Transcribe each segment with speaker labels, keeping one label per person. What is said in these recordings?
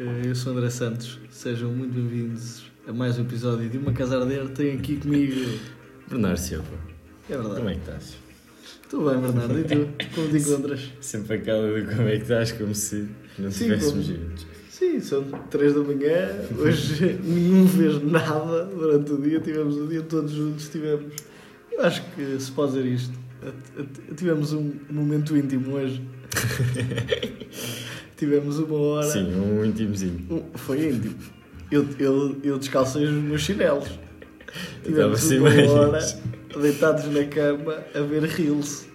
Speaker 1: Eh, Eu sou André Santos, sejam muito bem-vindos a mais um episódio de Uma Casa a Arder. Tenho aqui comigo.
Speaker 2: Bernardo Silva,
Speaker 1: É verdade.
Speaker 2: como é que estás?
Speaker 1: Estou bem, Bernardo, e tu? Como te encontras?
Speaker 2: Sempre aquela de como é que estás, como se não
Speaker 1: Sim,
Speaker 2: estivéssemos
Speaker 1: como-
Speaker 2: juntos.
Speaker 1: Sim, são 3 da manhã. Hoje nenhum fez nada durante o dia. Tivemos o dia todos juntos. Tivemos. Eu acho que se pode dizer isto. Tivemos um momento íntimo hoje. Tivemos uma hora.
Speaker 2: Sim, um intimozinho.
Speaker 1: Um- Foi íntimo. Eu, eu, eu descalcei os meus chinelos. Tivemos
Speaker 2: sem
Speaker 1: uma hora deitados na cama a ver reels.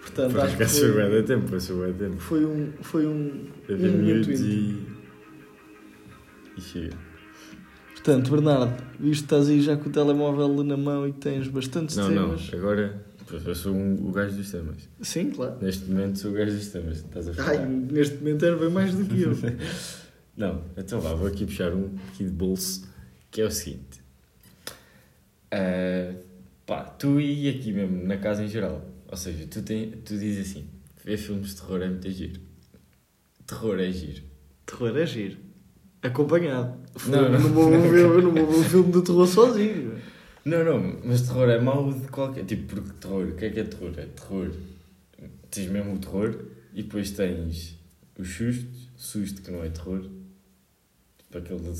Speaker 1: Portanto,
Speaker 2: Por
Speaker 1: acho que
Speaker 2: foi bem tempo, passou bem tempo.
Speaker 1: foi um, foi um, um íntimo.
Speaker 2: e. E chega.
Speaker 1: Portanto, Bernardo, visto que estás aí já com o telemóvel na mão e tens bastantes
Speaker 2: Não, não,
Speaker 1: temas.
Speaker 2: agora. Eu sou um- o gajo dos temas.
Speaker 1: Sim, claro.
Speaker 2: Neste momento sou o gajo dos temas. Estás a falar?
Speaker 1: Ai, neste momento era bem mais do que eu.
Speaker 2: Não, então vá, vou aqui puxar um aqui de bolso, que é o seguinte. Ah, pá, tu e aqui mesmo, na casa em geral, ou seja, tu, tem, tu dizes assim, ver filmes de terror é muito giro. Terror é giro.
Speaker 1: terror é giro. Acompanhado.
Speaker 2: Não, não.
Speaker 1: não vou ver, não vou ver um filme de terror sozinho.
Speaker 2: Não, não, mas terror é mau de qualquer tipo, porque terror, o que é que é terror? É terror. Tens mesmo o terror e depois tens o susto, susto que não é terror. Tipo aquele, aquele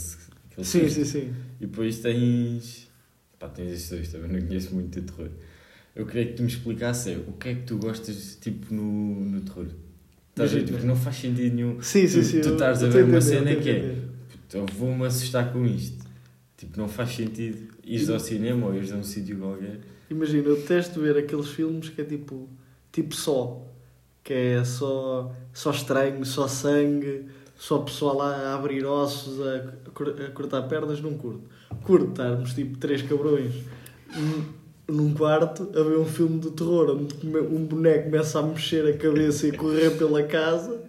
Speaker 1: Sim,
Speaker 2: susto.
Speaker 1: sim, sim.
Speaker 2: E depois tens. Pá, tens estes dois, também não conheço muito de terror. Eu queria que tu me explicasse o que é que tu gostas, tipo, no, no terror. Estás a ver? Porque não faz sentido nenhum.
Speaker 1: Sim, sim,
Speaker 2: Tu-
Speaker 1: sim.
Speaker 2: tu
Speaker 1: eu-
Speaker 2: estás a
Speaker 1: eu
Speaker 2: ver uma cena que é-. Então vou-me assustar com isto. Tipo, não faz sentido ires ao cinema ou ires a um sítio qualquer.
Speaker 1: Imagina, eu detesto ver aqueles filmes que é tipo, tipo só. Que é só, só estranho, só sangue, só pessoal lá a abrir ossos, a, a cortar pernas, não curto. Curto estarmos tipo três cabrões num- quarto a ver um filme de terror onde um boneco começa a mexer a cabeça e correr pela casa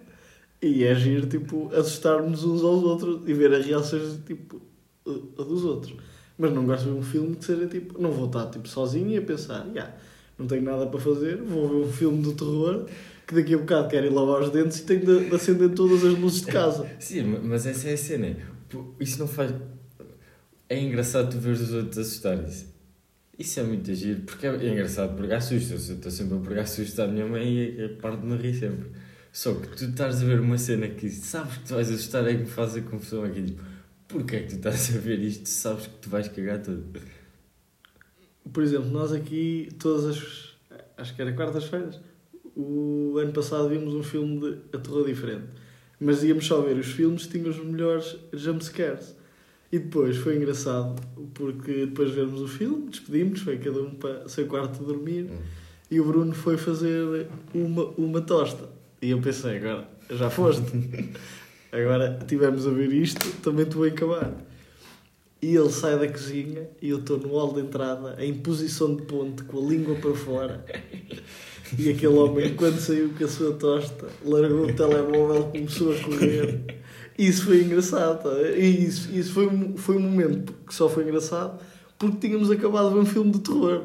Speaker 1: e é giro, tipo, assustarmos uns aos outros e ver as reações tipo, dos outros. Mas não gosto de ver um filme que seja tipo. Não vou estar tipo, sozinho e a pensar, "Ya, não tenho nada para fazer, vou ver um filme de terror que daqui a bocado quero ir lavar os dentes e tenho de, de acender todas as luzes de casa.
Speaker 2: Sim, ma- mas essa é a cena. Isso não faz. É engraçado tu ver os outros assustarem-se. Isso é muito giro, porque é é engraçado pregar susto. Eu estou sempre a pregar susto à minha mãe e a parte de me rir sempre. Só que tu estás a ver uma cena que sabes que tu vais assustar é que me faz a confusão aqui. Tipo, porquê é que tu estás a ver isto? Sabes que tu vais cagar tudo.
Speaker 1: Por exemplo, nós aqui, todas as. Acho que era quartas-feiras. O ano passado vimos um filme de a terror diferente. Mas íamos só ver os filmes que tinham os melhores jumpscares. E depois foi engraçado, porque depois de vermos o filme, despedimos, foi cada um para o seu quarto dormir.
Speaker 2: Hum.
Speaker 1: E o Bruno foi fazer uma, uma tosta. E eu pensei, agora já foste. agora tivemos a ver isto, também te vou acabar. E ele sai da cozinha e eu estou no hall de entrada, em posição de ponte, com a língua para fora. E aquele homem, quando saiu com a sua tosta, largou o telemóvel, começou a correr. Isso foi engraçado. tá? E isso, isso foi, foi um momento que só foi engraçado porque tínhamos acabado de ver um filme de terror.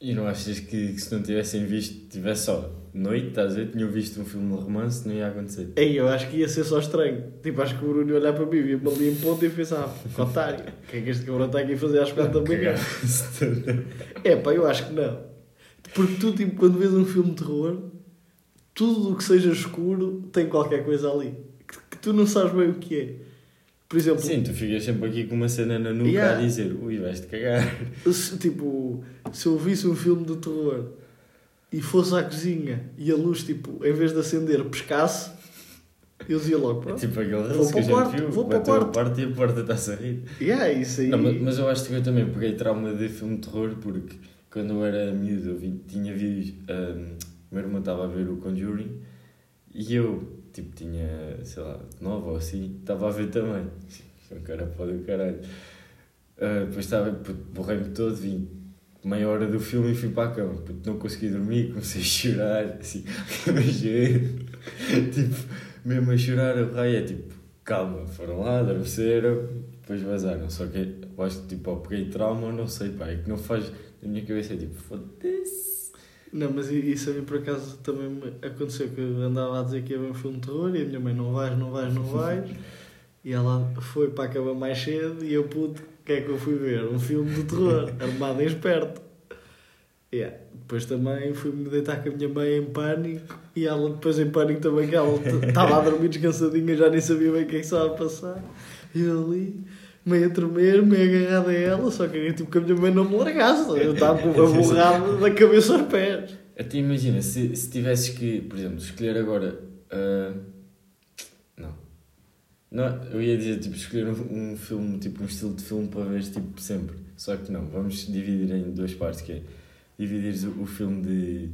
Speaker 2: E não achas que, que se não tivessem visto, tivesse só noite, estás a ver? Tinham visto um filme de romance, não ia acontecer.
Speaker 1: Ei, eu acho que ia ser só estranho. Tipo, acho que o Bruno ia olhar para mim, via-me ali em ponta e pensava, que otário, o que é que este cabrão está aqui a fazer às quatro da manhã? É pá, eu acho que não. Porque tu, tipo, quando vês um filme de terror, tudo o que seja escuro tem qualquer coisa ali. Que, que tu não sabes bem o que é. Por exemplo,
Speaker 2: Sim, tu ficas sempre aqui com uma cena na nuca
Speaker 1: Yeah.
Speaker 2: a dizer, ui, vais-te cagar.
Speaker 1: se, tipo, se eu visse um filme de terror e fosse à cozinha e a luz, tipo, em vez de acender, pescasse, eu dizia logo,
Speaker 2: É
Speaker 1: pronto.
Speaker 2: tipo aquele
Speaker 1: Vou para
Speaker 2: que
Speaker 1: o
Speaker 2: a
Speaker 1: quarto,
Speaker 2: gente viu,
Speaker 1: vou para o quarto.
Speaker 2: e a porta está-se a rir.
Speaker 1: Yeah, isso aí.
Speaker 2: Não, mas, mas eu acho que eu também peguei trauma de filme de terror porque quando eu era miúdo eu vi- tinha visto. Um, o meu irmão estava a ver o Conjuring e eu, tipo, tinha, sei lá, nove ou assim, estava a ver também. É um cara pode do caralho. Ah, depois estava, borrei-me todo, vim meia hora do filme e fui para a cama. Não consegui dormir, comecei a chorar, assim, tipo, mesmo a chorar, o raio é tipo, calma, foram lá, adormeceram, depois vazaram. Só que eu acho que tipo, ou peguei trauma não sei, pá, é que não faz. Na minha cabeça é tipo, foda-se.
Speaker 1: Não, mas isso a mim por acaso também aconteceu que eu andava a dizer que ia ver um filme de terror e a minha mãe não vais, não vais, não vais. E ela foi para a cama mais cedo e eu puto, o que é que eu fui ver? Um filme de terror, armado em esperto. Yeah. Depois também fui-me deitar com a minha mãe em pânico e ela depois em pânico também que ela estava a dormir descansadinha, já nem sabia bem o que é que estava a passar. E eu ali, meio a tremer, meio agarrado a ela, só que tipo que a minha mãe não me largasse. Eu estava aborrado da cabeça aos pés.
Speaker 2: Até imagina, se, se tivesses que, por exemplo, escolher agora. não. Não. Eu ia dizer, tipo, escolher um, um filme, tipo, um estilo de filme para ver tipo, sempre. Só que não, vamos dividir em duas partes, que é dividires o, o filme de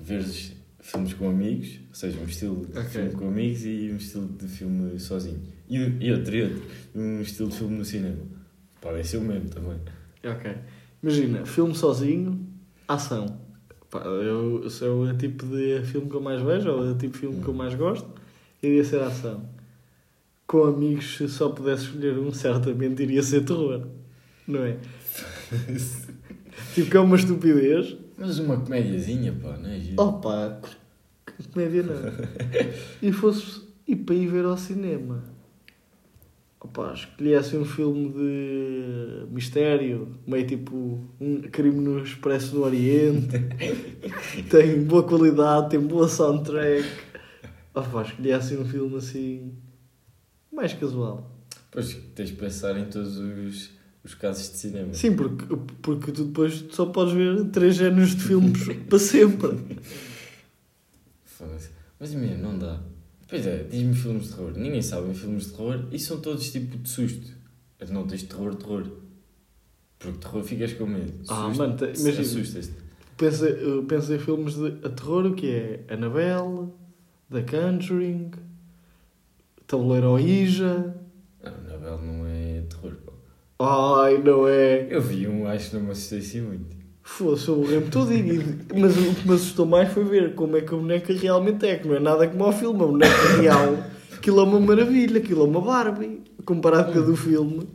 Speaker 2: veres filmes com amigos, ou seja, um estilo de
Speaker 1: Ok.
Speaker 2: filme com amigos e um estilo de filme sozinho. E, e outro, e outro, um estilo de filme no cinema. Podem ser o mesmo também.
Speaker 1: Ok. Imagina, filme sozinho, ação. Pá, eu, se é o tipo de filme que eu mais vejo, ou o tipo de filme que eu mais gosto, iria ser ação. Com amigos, se só pudesse escolher um, certamente iria ser terror. Não é? Tipo, que é uma estupidez.
Speaker 2: Mas uma comédiazinha, pá, não é?
Speaker 1: Opa, comédia não. E fosse e para ir ver ao cinema. Opa, escolhesse um filme de mistério, meio tipo um crime no Expresso do Oriente. tem boa qualidade, tem boa soundtrack. Opa, escolhesse um filme assim mais casual.
Speaker 2: Pois tens de pensar em todos os, os casos de cinema.
Speaker 1: Sim, porque, porque tu depois só podes ver três géneros de filmes para sempre.
Speaker 2: Foda-se. Mas imagina, não dá. Pois é, diz-me filmes de terror. Ninguém sabe em filmes de terror e são todos tipo de susto. Mas não tens terror, terror. Porque terror ficas com medo.
Speaker 1: Ah,
Speaker 2: Susto,
Speaker 1: mano, imagina.
Speaker 2: Assustas-te.
Speaker 1: Pensa, eu penso em filmes de terror, o que é? Annabelle, The Conjuring, Tabuleiro Ouija.
Speaker 2: Não, Anabel não é terror, pá.
Speaker 1: Ai, não é?
Speaker 2: Eu vi um, acho que não me assustei assim muito.
Speaker 1: Fosse o remo todo e Mas o que me assustou mais foi ver como é que a boneca realmente é, que não é nada como ao filme. A boneca real, aquilo é uma maravilha, aquilo é uma Barbie. Comparado com a do filme,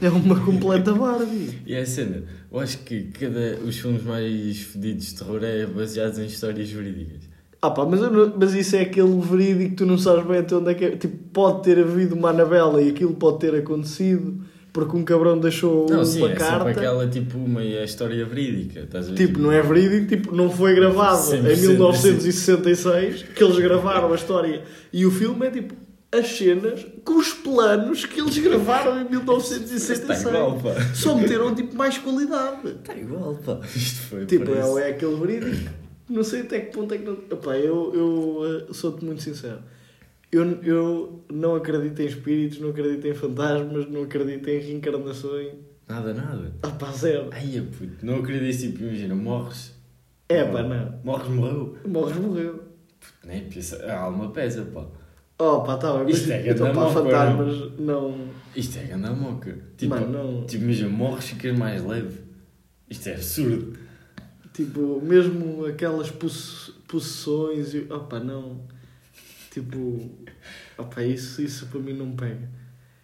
Speaker 1: é uma completa Barbie.
Speaker 2: E é a cena, eu acho que cada, os filmes mais fedidos de terror é baseados em histórias verídicas.
Speaker 1: Ah pá, mas, não- mas isso é aquele verídico que tu não sabes bem até onde é que é. Tipo, pode ter havido uma Anabela e aquilo pode ter acontecido porque um cabrão deixou
Speaker 2: Não,
Speaker 1: uma
Speaker 2: é
Speaker 1: carta.
Speaker 2: sempre aquela tipo meia história verídica. Estás a ver?
Speaker 1: Tipo, não é verídico, tipo, não foi gravado
Speaker 2: 100%
Speaker 1: em 1966 que eles gravaram a história. E o filme é tipo as cenas com os planos que eles gravaram em 1966.
Speaker 2: Está igual, pá.
Speaker 1: Só meteram tipo mais qualidade.
Speaker 2: Está igual, pá. Isto foi
Speaker 1: Tipo, é, é aquele verídico. Não sei até que ponto é que não. Epá, eu, eu eh, sou-te muito sincero. Eu, eu não acredito em espíritos, não acredito em fantasmas, não acredito em reencarnações.
Speaker 2: Nada, nada.
Speaker 1: Ah, pá, zero.
Speaker 2: Ai, puto, não acreditas, tipo, imagina, morres.
Speaker 1: É, pá, não.
Speaker 2: Morres, morreu.
Speaker 1: Morres, morreu.
Speaker 2: Nem pensa, a alma pesa, pá.
Speaker 1: Oh, pá, tá bem.
Speaker 2: Isto é
Speaker 1: Mas, então,
Speaker 2: moca,
Speaker 1: fantasmas, não.
Speaker 2: Isto é grande moca. Tipo,
Speaker 1: Mano, não.
Speaker 2: tipo, imagina, morres e ficas mais leve. Isto é absurdo.
Speaker 1: Tipo, mesmo aquelas posse- possessões. e- pá, não. Tipo. Pá, isso, isso para mim não me pega.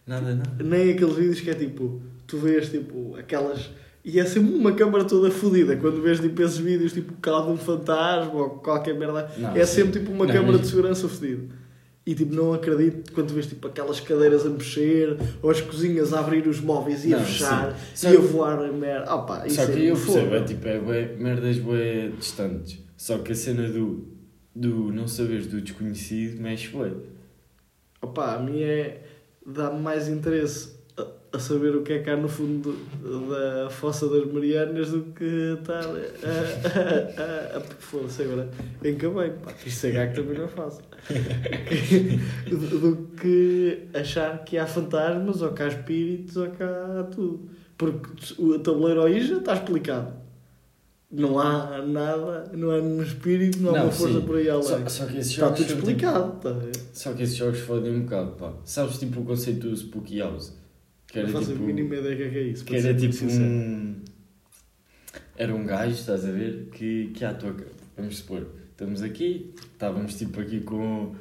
Speaker 2: Nada, nada.
Speaker 1: Nem aqueles vídeos que é tipo, tu vês tipo aquelas. E é sempre uma câmara toda fodida. Quando vês tipo esses vídeos, tipo, cala de um fantasma ou qualquer merda.
Speaker 2: Não,
Speaker 1: é
Speaker 2: sim.
Speaker 1: sempre tipo uma
Speaker 2: Não,
Speaker 1: câmara de segurança fodida. E tipo, não acredito quando vês tipo aquelas cadeiras a mexer ou as cozinhas a abrir os móveis e a
Speaker 2: Não,
Speaker 1: fechar
Speaker 2: sim.
Speaker 1: E a voar a merda. Ah, pá, isso
Speaker 2: Só que
Speaker 1: é
Speaker 2: eu percebo, é tipo, é bué, merdas bué distantes. Só que a cena do, do não saberes do desconhecido mexe bué.
Speaker 1: Opa, a mim é. dá-me mais interesse a, saber o que é que há no fundo do- da Fossa das Marianas do que estar a. a, a, a, a Foda-se agora. Encabei, pá, que isto é gago também não é fácil. do, do que achar que há fantasmas, ou que há espíritos, ou que há tudo. Porque o tabuleiro aí já está explicado. Não há nada, não há nenhum espírito, não há
Speaker 2: Não,
Speaker 1: uma força
Speaker 2: sim.
Speaker 1: por aí além.
Speaker 2: Só, só que esses
Speaker 1: Está tudo
Speaker 2: tipo-
Speaker 1: explicado, a ver?
Speaker 2: Só que esses jogos fodem um bocado, pá. Sabes tipo o conceito do Spooky House? Que era
Speaker 1: Não faço
Speaker 2: tipo.
Speaker 1: a mínima ideia que é que é isso.
Speaker 2: Que era tipo
Speaker 1: sincero.
Speaker 2: um. Era um gajo, estás a ver? Que, que à toa. Vamos supor, estamos aqui, estávamos tipo aqui com.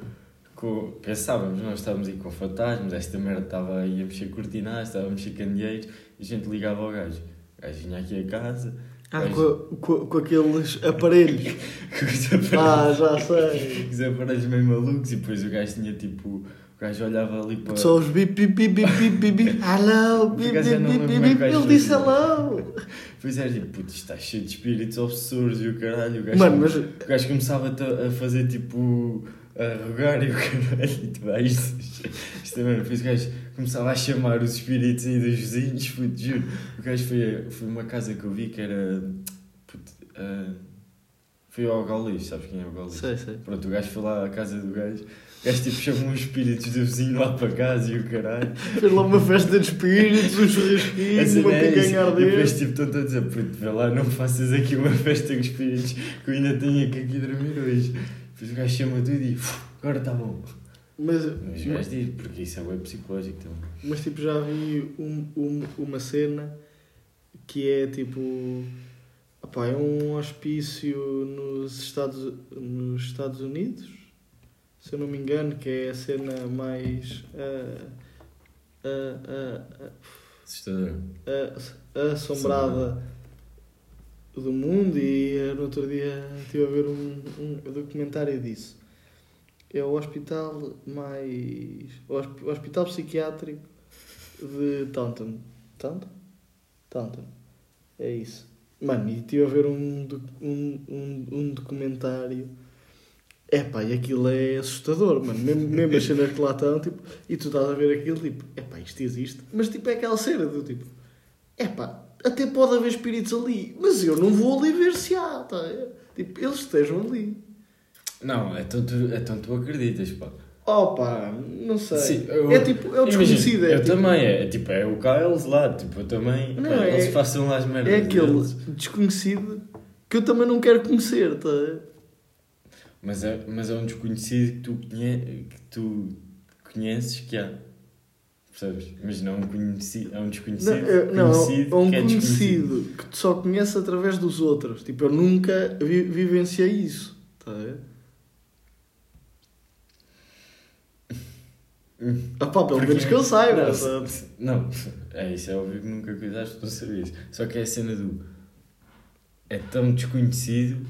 Speaker 2: com pensávamos, nós estávamos aí com fantasmas, esta merda estava aí a mexer cortinais, estava a mexer candeeiros, e a gente ligava ao gajo. O gajo vinha aqui a casa,
Speaker 1: Ah,
Speaker 2: Gajo-
Speaker 1: com, com, com aqueles aparelhos.
Speaker 2: com os aparelhos-
Speaker 1: Ah, já sei.
Speaker 2: os aparelhos meio malucos e depois o gajo tinha tipo. O gajo olhava ali para.
Speaker 1: Só os bip, bip, bip, bip, bip, bip. Hello, bip, bip, bip, bip,
Speaker 2: é
Speaker 1: bip. Ele disse hello.
Speaker 2: Depois era tipo, putz, está cheio de espíritos obsessores e o caralho. O gajo,
Speaker 1: Mano, mas
Speaker 2: o gajo começava a, fazer tipo. a rogar e o caralho. E tu vais. Isto também, depois o gajo começava a chamar os espíritos aí dos vizinhos, puto, juro. O gajo foi, foi uma casa que eu vi que era. Puto, ah, foi ao Gaulis, sabes quem é o Gaulis?
Speaker 1: sei, sei.
Speaker 2: Pronto, o gajo foi lá à casa do gajo. Gajo tipo chamou os espíritos do vizinho lá para casa e o caralho.
Speaker 1: Fez lá uma festa de espíritos, um churrasquinho, uma
Speaker 2: é
Speaker 1: picanha
Speaker 2: E depois tipo estão a dizer, puto, vê lá, não faças aqui uma festa com espíritos que eu ainda tenho que aqui dormir hoje. Depois o gajo chama tudo e "Uf, agora está bom.
Speaker 1: Mas,
Speaker 2: Mas gajo diz, porque isso é web psicológico também.
Speaker 1: mas tipo, já vi um, um- uma cena que é tipo. opá, é um hospício nos Estados, nos Estados Unidos, se eu não me engano, que é a cena mais.
Speaker 2: Assustador.
Speaker 1: a, a assombrada do mundo e no outro dia estive a ver um, um documentário disso. É o hospital mais. o hosp- o hospital psiquiátrico de Taunton. Taunton? Taunton. É isso. Mano, e estive a ver um, um, um, um documentário. Epá, e aquilo é assustador, mano. Mesmo, mesmo as cenas que lá estão, tipo, e tu estás a ver aquilo, tipo, epá, isto existe. Mas, tipo, é aquela cena do tipo, epá, até pode haver espíritos ali, mas eu não vou ali ver se há, tá? Tipo, eles estejam ali.
Speaker 2: Não, então tu, então tu acreditas, pá.
Speaker 1: Opa, não sei.
Speaker 2: Sim, eu-
Speaker 1: é tipo, é o desconhecido. é
Speaker 2: eu
Speaker 1: tipo,
Speaker 2: também, é, tipo, é o Kyles lá, tipo, eu também.
Speaker 1: Não,
Speaker 2: pá,
Speaker 1: é-
Speaker 2: eles façam lá as merdas.
Speaker 1: É aquele
Speaker 2: deles.
Speaker 1: desconhecido que eu também não quero conhecer, tá?
Speaker 2: Mas é, mas é um desconhecido que tu, conhe, que tu conheces que há. Percebes? Mas não é um, conhecido, é um desconhecido.
Speaker 1: Não, eu- não,
Speaker 2: conhecido
Speaker 1: é um
Speaker 2: que é
Speaker 1: conhecido que tu só conheces através dos outros. Tipo, eu nunca vi, vivenciei isso, tá? a ver? Ah pá, pelo menos que eu saiba.
Speaker 2: Não, não, é isso, é óbvio que nunca cuidaste, não sabias. Só que é a cena do. É tão desconhecido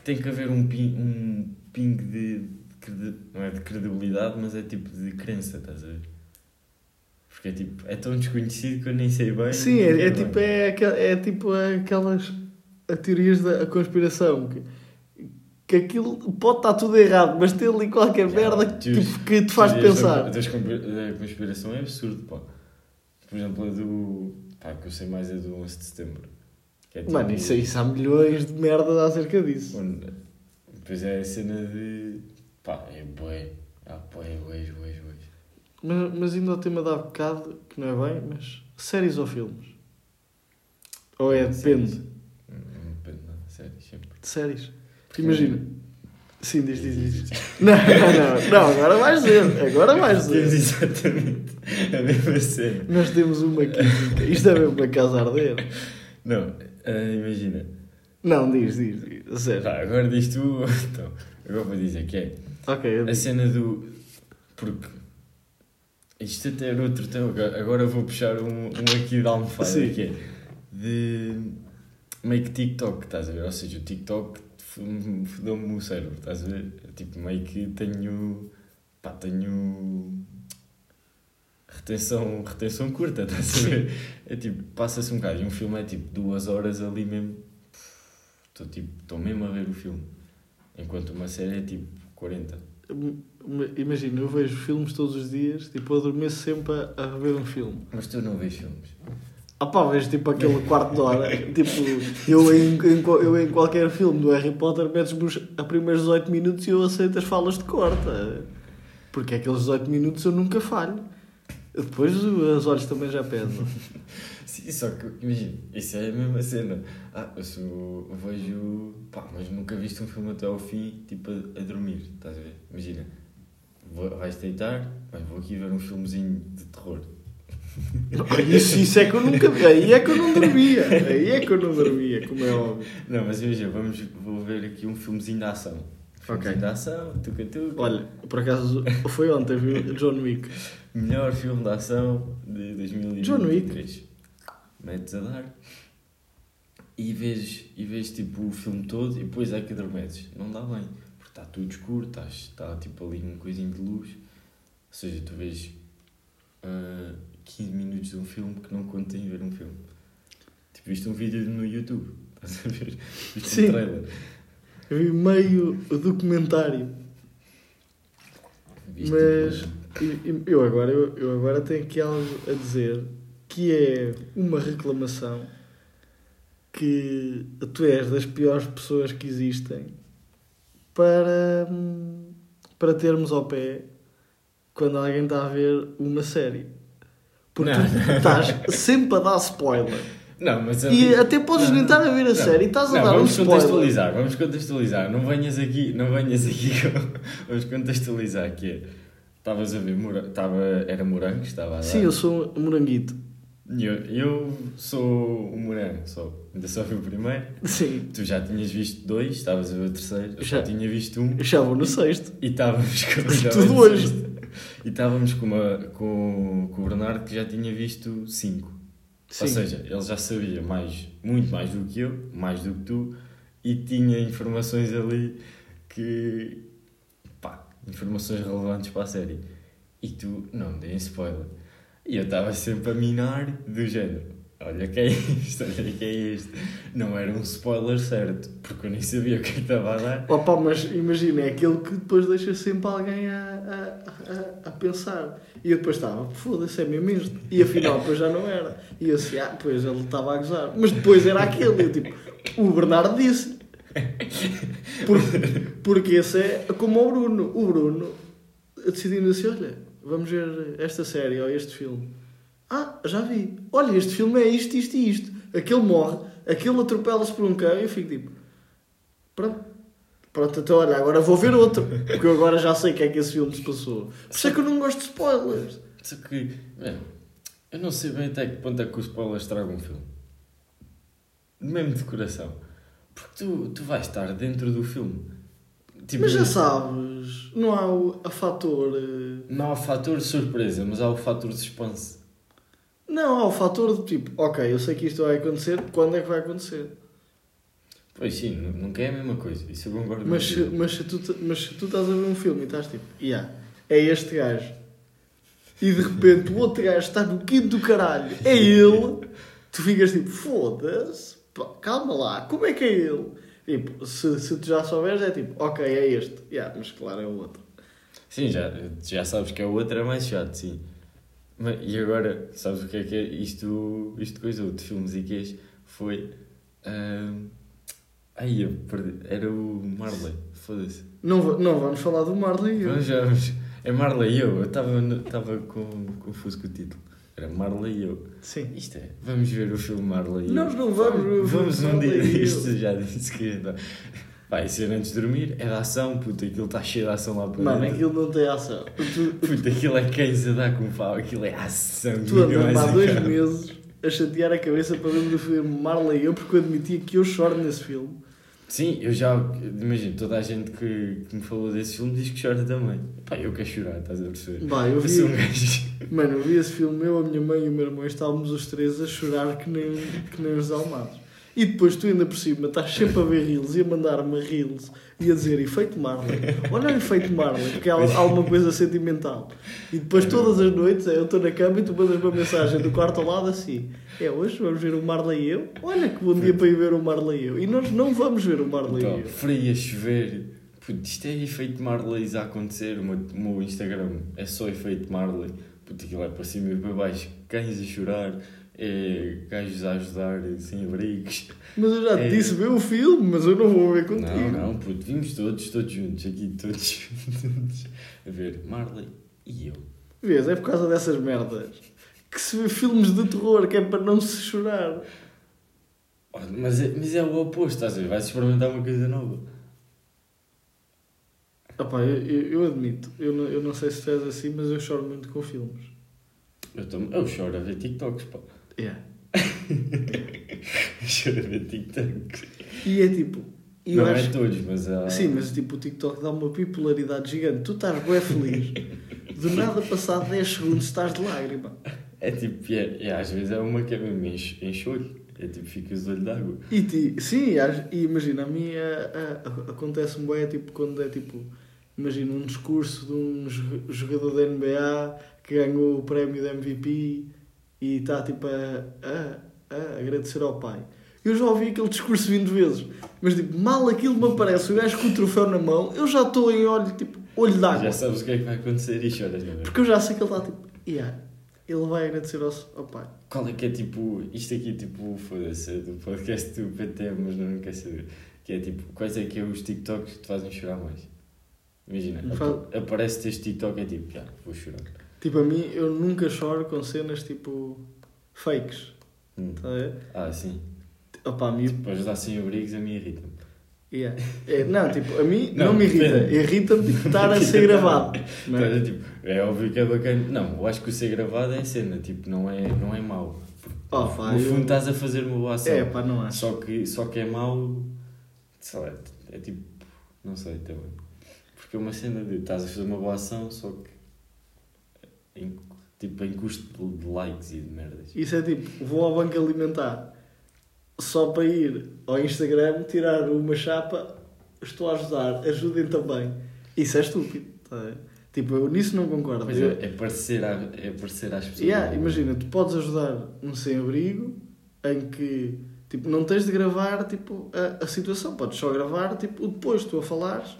Speaker 2: que, tem que haver um, ping, um ping de, de Não é de credibilidade, mas é tipo de crença, estás a ver? Porque é tipo. É tão desconhecido que eu nem sei bem.
Speaker 1: Sim, é, é tipo, é, aquel- é tipo aquelas a teorias da a conspiração que, que aquilo pode estar tudo errado, mas tem ali qualquer
Speaker 2: Yeah,
Speaker 1: merda que,
Speaker 2: teorias-
Speaker 1: tipo, que te faz pensar.
Speaker 2: Da, da conspiração é absurdo, pá. Por exemplo, a do. Pá, que eu sei mais é do 11 de setembro. É tipo-
Speaker 1: Mano, isso, isso há milhões de merdas acerca disso.
Speaker 2: Mano, depois é a cena de. pá, é bué. Ah, bué, bué, bué.
Speaker 1: Mas, mas ainda o tema da bocado, que não é bem, mas séries ou filmes? Ou é,
Speaker 2: Séries.
Speaker 1: depende
Speaker 2: Não, não depende, não, sério, sempre.
Speaker 1: de séries? Porque imagina. Sim, diz, diz, diz. Não, não, não, agora vais dizer, agora vais
Speaker 2: Temos
Speaker 1: dizer.
Speaker 2: exatamente a mesma cena.
Speaker 1: Nós temos uma química, isto é mesmo uma casa a arder.
Speaker 2: Não, ah, imagina.
Speaker 1: Não, diz, diz, diz, a sério.
Speaker 2: Pá, agora diz tu. Então, agora vou dizer que é.
Speaker 1: Ok,
Speaker 2: A cena do. Porque. Isto até era outro tema. agora- vou puxar um, um aqui da almofada
Speaker 1: Sim.
Speaker 2: que é. De. Meio que TikTok, estás a ver? Ou seja, o TikTok fodeu-me o cérebro, estás a ver? Tipo, meio que tenho. Pá, tenho. Retenção, retenção curta, estás a ver? É tipo, passa-se um bocado. E um filme é tipo duas horas ali mesmo. Estou tipo, estou mesmo a ver o filme. Enquanto uma série é tipo 40.
Speaker 1: Imagina, eu vejo filmes todos os dias, tipo, eu adormeço sempre a, a rever um filme.
Speaker 2: Mas tu não vês filmes.
Speaker 1: Ah pá, vejo tipo aquele quarto de hora, tipo, eu em, em, eu em qualquer filme do Harry Potter metes-me os- a primeiros 18 minutos e eu aceito as falas de corta. Porque aqueles 18 minutos eu nunca falho. Depois os olhos também já pesam.
Speaker 2: Sim, só que, imagina, isso é a mesma cena. Ah, eu sou, vejo. pá, mas nunca viste um filme até ao fim, tipo, a, a dormir, estás a ver? Imagina, vou- vais deitar, mas vou aqui ver um filmezinho de terror.
Speaker 1: Isso, isso é que eu nunca vi. Aí é que eu não dormia. Aí é que eu não dormia, como é óbvio.
Speaker 2: Não, mas imagina, vamos, vou ver aqui um filmezinho de ação. Filmezinho
Speaker 1: Ok.
Speaker 2: de ação, tuca tuca.
Speaker 1: Olha, por acaso foi ontem, viu? John Wick.
Speaker 2: Melhor filme de ação de 2023.
Speaker 1: John Wick.
Speaker 2: Metes a dar. e vês, e vês tipo o filme todo e depois é que adormeces. Não dá bem, porque está tudo escuro, está tipo ali um coisinho de luz. Ou seja, tu vês uh, 15 minutos de um filme que não conta em ver um filme. Tipo, viste um vídeo no YouTube, estás a ver? Viste
Speaker 1: Sim.
Speaker 2: um trailer.
Speaker 1: Eu vi meio documentário.
Speaker 2: Viste
Speaker 1: Mas
Speaker 2: tipo,
Speaker 1: eu agora, eu, eu agora tenho aqui algo a dizer que é uma reclamação que tu és das piores pessoas que existem para, para termos ao pé quando alguém está a ver uma série. Porque
Speaker 2: Não.
Speaker 1: tu estás sempre a dar spoiler.
Speaker 2: Não, mas
Speaker 1: E até podes
Speaker 2: Não,
Speaker 1: nem estar a ver a série e estás a
Speaker 2: Não,
Speaker 1: dar um
Speaker 2: vamos
Speaker 1: spoiler.
Speaker 2: contextualizar, vamos contextualizar. Não venhas aqui, não venhas aqui. vamos contextualizar que é. Estavas a ver, mora- estava, era morango, estava a dar.
Speaker 1: Sim, eu sou um moranguito.
Speaker 2: Eu, eu sou um morango, só. Ainda só vi o primeiro.
Speaker 1: Sim,
Speaker 2: Tu já tinhas visto dois, estavas a ver o terceiro. Eu
Speaker 1: Já.
Speaker 2: já tinha visto um.
Speaker 1: eu já vou no sexto.
Speaker 2: E estávamos com,
Speaker 1: Tudo hoje.
Speaker 2: E estávamos com, uma, com, com o Bernardo que já tinha visto cinco.
Speaker 1: Sim.
Speaker 2: Ou seja, ele já sabia mais, muito mais do que eu, mais do que tu, e tinha informações ali que. pá, informações relevantes para a série. E tu, não, dei spoiler. E eu estava sempre a minar do género. Olha que é isto, olha que é isto. Não era um spoiler certo, porque eu nem sabia o que que estava a dar.
Speaker 1: Opa, mas imagina, é aquele que depois deixa sempre alguém a, a, a, a pensar. E eu depois estava, foda-se, é mesmo isto. E afinal, depois já não era. E eu assim, ah, pois ele estava a gozar. Mas depois era aquele. Eu tipo, o Bernardo disse. Porque, porque esse é como o Bruno. O Bruno decidindo assim, olha, vamos ver esta série ou este filme. Ah, já vi. Olha, este filme é isto, isto e isto. Aquele morre, aquele atropela-se por um cão e eu fico tipo, pronto. Pronto, então olha, agora vou ver outro. Porque eu agora já sei o que é que esse filme se passou. Por isso é que eu não gosto de spoilers.
Speaker 2: Só que, bem, eu não sei bem até que ponto é que os spoilers tragam um filme. Mesmo de coração. Porque tu, tu vais estar dentro do filme. Tipo,
Speaker 1: Mas já sabes, não há o a fator. eh,
Speaker 2: Não há o fator de surpresa, mas há o fator de suspense.
Speaker 1: Não, há o fator de tipo, ok, eu sei que isto vai acontecer, quando é que vai acontecer?
Speaker 2: Pois sim, nu- nunca é a mesma coisa. Isso eu concordo
Speaker 1: Mas se, mas, se tu, mas se tu estás a ver um filme e estás tipo, yeah, é este gajo, e de repente o outro gajo está no quinto do caralho, é ele, tu ficas tipo, foda-se, calma lá, como é que é ele? Tipo, se, se tu já souberes, é tipo, ok, é este, yeah, mas claro, é o outro.
Speaker 2: Sim, já, já sabes que a outra é mais chato, sim. Mas, e agora, sabes o que é que é? Isto, isto coisa, o de filmes e quês, foi. Ai, eu perdi. Era o Marley, foda-se.
Speaker 1: Não, va- não vamos falar do Marley e eu.
Speaker 2: Vamos, vamos. É Marley e eu. Eu estava com, confuso com o título. Era Marley e eu.
Speaker 1: Sim.
Speaker 2: Isto é, vamos ver o filme Marley e eu.
Speaker 1: Nós não vamos
Speaker 2: Vamos um dia.
Speaker 1: E eu.
Speaker 2: Isto já disse que dar. Vai ser antes de dormir, é da ação, puta, aquilo está cheio de ação lá para
Speaker 1: Mano,
Speaker 2: dentro.
Speaker 1: aquilo não tem ação. Tu,
Speaker 2: Puta, aquilo é cães a dar com pau, aquilo é ação.
Speaker 1: tu andas há dois meses a chatear a cabeça para ver o filme Marley e eu, porque eu admitia que eu choro nesse filme.
Speaker 2: Sim, eu já, imagino, toda a gente que, que me falou desse filme diz que chora também. Pá, eu quero chorar, estás a perceber?
Speaker 1: Bah, eu
Speaker 2: um
Speaker 1: vi,
Speaker 2: gajo.
Speaker 1: mano, eu vi esse filme, eu, a minha mãe e o meu irmão estávamos os três a chorar que nem, que nem os almados. E depois tu ainda por cima estás sempre a ver reels e a mandar-me reels e a dizer efeito Marley. Olha o efeito Marley, porque há, alguma coisa sentimental. E depois todas as noites eu estou na cama e tu mandas uma mensagem do quarto ao lado assim: É hoje, vamos ver o Marley e eu? Olha que bom dia para ir ver o Marley e eu. E nós não vamos ver o Marley
Speaker 2: Então,
Speaker 1: e eu.
Speaker 2: frio a chover. Puto, isto é efeito Marley a acontecer. O meu, o meu Instagram é só efeito Marley. Puto, aquilo é para cima e para baixo. Cães a chorar. É gajos a ajudar sem abrigos.
Speaker 1: Mas eu já te
Speaker 2: É.
Speaker 1: disse ver o filme, mas eu não vou ver contigo.
Speaker 2: Não, não, puto, vimos todos, todos juntos, aqui todos juntos. A ver, Marley e eu.
Speaker 1: Vês, é por causa dessas merdas que se vê filmes de terror que é para não se chorar.
Speaker 2: Mas é, mas é o oposto, estás a ver? Vais experimentar uma coisa nova.
Speaker 1: Opá, eu, eu, eu admito, eu não, eu não sei se tu és assim, mas eu choro muito com filmes.
Speaker 2: Eu, tô, eu choro a ver TikToks, pá.
Speaker 1: Yeah.
Speaker 2: Ver TikToks.
Speaker 1: E é tipo, eu
Speaker 2: Não
Speaker 1: acho
Speaker 2: é todos, mas há.
Speaker 1: Sim, mas tipo, o TikTok dá uma bipolaridade gigante. Tu estás bem feliz, do nada passado 10 segundos estás de lágrima.
Speaker 2: É tipo, é, é, às vezes é uma que é mesmo enx- enxolho. É tipo, ficas de olho d'água.
Speaker 1: E ti, sim, às- e imagina, a mim é- é- acontece-me bem, tipo, quando é tipo, imagina um discurso de um jo- jogador da NBA que ganhou o prémio de MVP e está tipo a, a, a agradecer ao pai. Eu já ouvi aquele discurso 20 vezes, mas tipo, mal aquilo me aparece, o gajo com o troféu na mão, eu já estou em olho, tipo, olho d'água.
Speaker 2: Já sabes o que é que vai acontecer e choras, não é?
Speaker 1: Porque eu já sei que ele está tipo, yeah, ele vai agradecer ao, ao pai.
Speaker 2: Qual é que é tipo. Isto aqui, tipo, foda-se, do podcast do PT, mas não quer saber. Que é tipo, quais é que é os TikToks que te fazem chorar mais? Imagina, ap- aparece-te este TikTok é tipo, já, vou chorar.
Speaker 1: Tipo, a mim, eu nunca choro com cenas tipo fakes.
Speaker 2: Hum.
Speaker 1: Tá a ver?
Speaker 2: Ah, sim.
Speaker 1: Opa, a mim,
Speaker 2: Para ajudar sem abrigos, a mim irrita-me.
Speaker 1: yeah. é, não, tipo, a mim não,
Speaker 2: Não,
Speaker 1: me irrita. Irrita-me tipo, estar a ser gravado. Não
Speaker 2: Então,
Speaker 1: é?
Speaker 2: é, tipo, é óbvio que é bacana. Não, eu acho que o ser gravado é cena, tipo, não é, não é mau.
Speaker 1: Oh,
Speaker 2: no
Speaker 1: pá,
Speaker 2: fundo
Speaker 1: eu-
Speaker 2: estás a fazer uma boa ação.
Speaker 1: É, pá, não acho.
Speaker 2: Só que, só que é mau, sei lá, é tipo, não sei também. Porque é uma cena de estás a fazer uma boa ação, só que em, tipo, em custo de, de likes e de merdas.
Speaker 1: Isso é tipo, vou ao banco alimentar só para ir ao Instagram tirar uma chapa, estou a ajudar, ajudem também. Isso é estúpido. Tá a? Tipo, eu nisso não concordo. Eu-
Speaker 2: é, é parecer, à, é parecer às pessoas.
Speaker 1: Yeah, imagina, tu podes ajudar um sem-abrigo em que tipo, não tens de gravar tipo, a, a situação, podes só gravar tipo, o depois, tu a falares,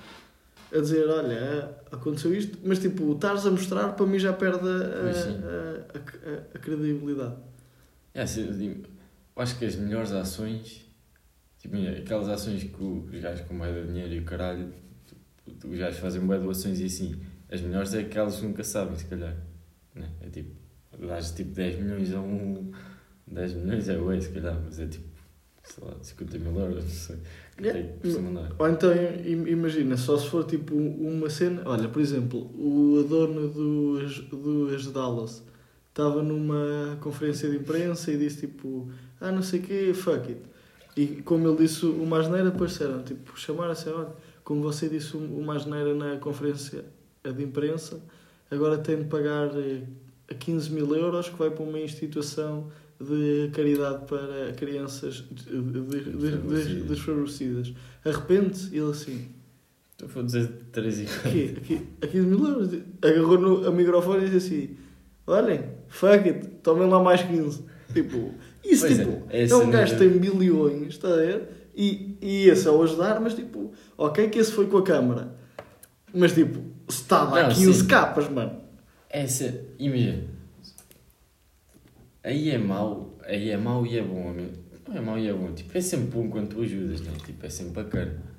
Speaker 1: a dizer, olha, aconteceu isto, mas tipo, estares a mostrar para mim já perde a, a, a, a- credibilidade.
Speaker 2: É, assim, eu digo, acho que as melhores ações, tipo, aquelas ações que os gajos com moeda de dinheiro e o caralho, tipo, os gajos fazem boas doações e assim, as melhores é aquelas que nunca sabem, se calhar. Né? É tipo, dás tipo 10 milhões a um. 10 milhões é ué, se calhar, mas é tipo, sei lá, 50 mil euros, não sei.
Speaker 1: Yeah.
Speaker 2: dar.
Speaker 1: Ou então, im- imagina, só se for tipo uma cena. Olha, por exemplo, o dono do, As- do As Dallas estava numa conferência de imprensa e disse tipo, ah, não sei o quê, fuck it. E como ele disse uma asneira, depois disseram, tipo, chamaram-se, olha, como você disse uma asneira na conferência de imprensa, agora tem de pagar eh, 15 mil euros que vai para uma instituição de caridade para crianças de- de- de- de- de- desfavorecidas. Arrepende-se? Ele assim,
Speaker 2: Estou a dizer 3 e
Speaker 1: aqui, aqui, a 15 mil euros. Agarrou no a microfone e disse assim, olhem, fuck it, tomem lá mais 15. Tipo, isso
Speaker 2: Pois é,
Speaker 1: tipo,
Speaker 2: é
Speaker 1: é, um gajo que tem bilhões, está a ver? E, e esse é o ajudar, mas tipo, ok que esse foi com a câmara. Mas tipo, se lá
Speaker 2: Não,
Speaker 1: 15
Speaker 2: sim.
Speaker 1: capas, mano.
Speaker 2: Essa, imagina. Aí é mau, aí é mau e é bom, amigo. Não é mau e é bom. Tipo, é sempre bom quando tu ajudas, né? Tipo, é sempre bacana.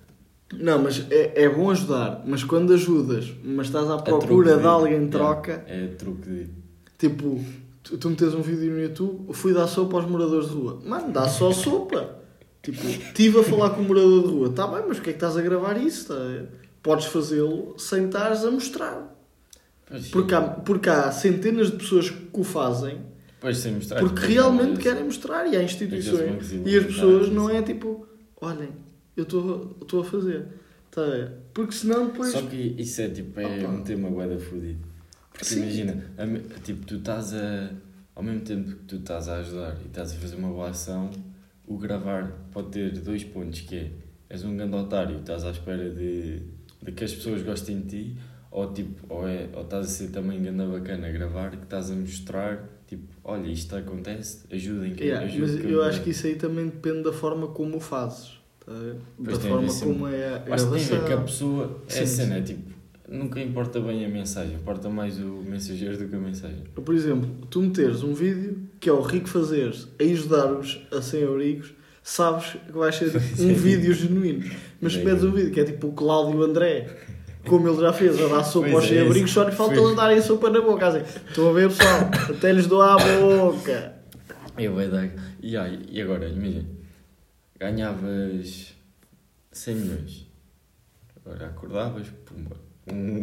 Speaker 1: Não, mas é, é bom ajudar, mas quando ajudas, mas estás à
Speaker 2: É
Speaker 1: procura de alguém em
Speaker 2: yeah,
Speaker 1: troca,
Speaker 2: É truque de.
Speaker 1: tipo, tu, tu metes um vídeo no YouTube, fui dar sopa aos moradores de rua. Mano, dá só sopa. Tipo, estive a falar com o morador de rua. Tá bem, mas porquê é que estás a gravar isso? Tá? ver? Podes fazê-lo sem estares a mostrar. Porque há, porque há centenas de pessoas que o fazem
Speaker 2: Pois, sem mostrar.
Speaker 1: porque realmente querem mostrar e há
Speaker 2: Aqueles
Speaker 1: instituições. E as pessoas não é tipo, olhem, eu estou a fazer. Tá a ver? Porque senão depois.
Speaker 2: Só que isso é tipo, é um tema guarda fudido. Porque
Speaker 1: Sim.
Speaker 2: imagina, a tipo, tu estás a. Ao mesmo tempo que tu estás a ajudar e estás a fazer uma boa ação, o gravar pode ter dois pontos, que é és um grande otário, estás à espera de, de que as pessoas gostem de ti, ou tipo, ou, é, ou estás a ser também grande bacana a gravar, que estás a mostrar, tipo, olha, isto acontece, ajudem quem
Speaker 1: Yeah,
Speaker 2: ajude
Speaker 1: mas
Speaker 2: quem
Speaker 1: eu acho que isso aí também depende da forma como o fazes. tá da forma
Speaker 2: sempre-
Speaker 1: como é a
Speaker 2: Acho que tem a ver que a pessoa. É
Speaker 1: Sim,
Speaker 2: a cena,
Speaker 1: sim.
Speaker 2: é tipo. Nunca importa bem a mensagem, importa mais o mensageiro do que a mensagem.
Speaker 1: Por exemplo, tu meteres um vídeo que é o rico fazeres a ajudar-os a sem abrigos, sabes que vai ser um vídeo genuíno. Mas se metes um vídeo que é tipo o Cláudio André, como ele já fez, a dar sopa
Speaker 2: Pois
Speaker 1: aos
Speaker 2: é,
Speaker 1: sem abrigos,
Speaker 2: isso.
Speaker 1: só lhe falta eles darem sopa na boca. Assim, Estão a ver, pessoal? Até lhes dou à boca.
Speaker 2: Eu vai dar. E, aí, e agora, imagina, ganhavas 100 milhões. Agora acordavas, pumba, um,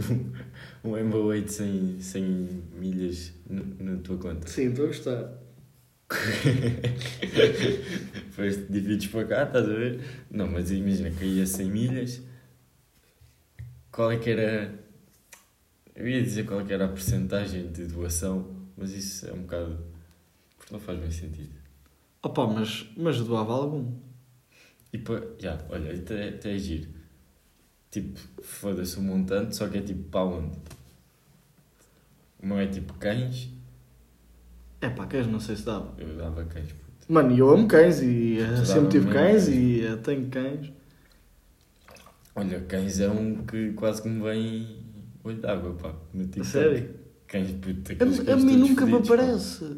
Speaker 2: um MBA de 100, 100 milhas na tua conta.
Speaker 1: Sim, estou a gostar.
Speaker 2: Depois divides para cá, estás a ver? Não, mas imagina, caía 100 milhas. Qual é que era. Eu ia dizer qual é que era a porcentagem de doação, mas isso é um bocado. Porque não faz bem sentido.
Speaker 1: Opa, mas, mas doava algum.
Speaker 2: E pá, já, olha, até, até é giro. Tipo, foda-se o montante, só que é tipo para onde? O meu é tipo cães,
Speaker 1: É pá, cães não sei se dava.
Speaker 2: eu dava cães, puto.
Speaker 1: Mano, eu amo cães e eh, sempre tive cães
Speaker 2: cães.
Speaker 1: e eh, tenho cães.
Speaker 2: Olha, cães é um que quase que me vem olho d'água, pá. No TikTok.
Speaker 1: sério?
Speaker 2: Cães, puto,
Speaker 1: A,
Speaker 2: aqueles
Speaker 1: a
Speaker 2: cães
Speaker 1: mim nunca me
Speaker 2: fedidos, pá.
Speaker 1: aparece.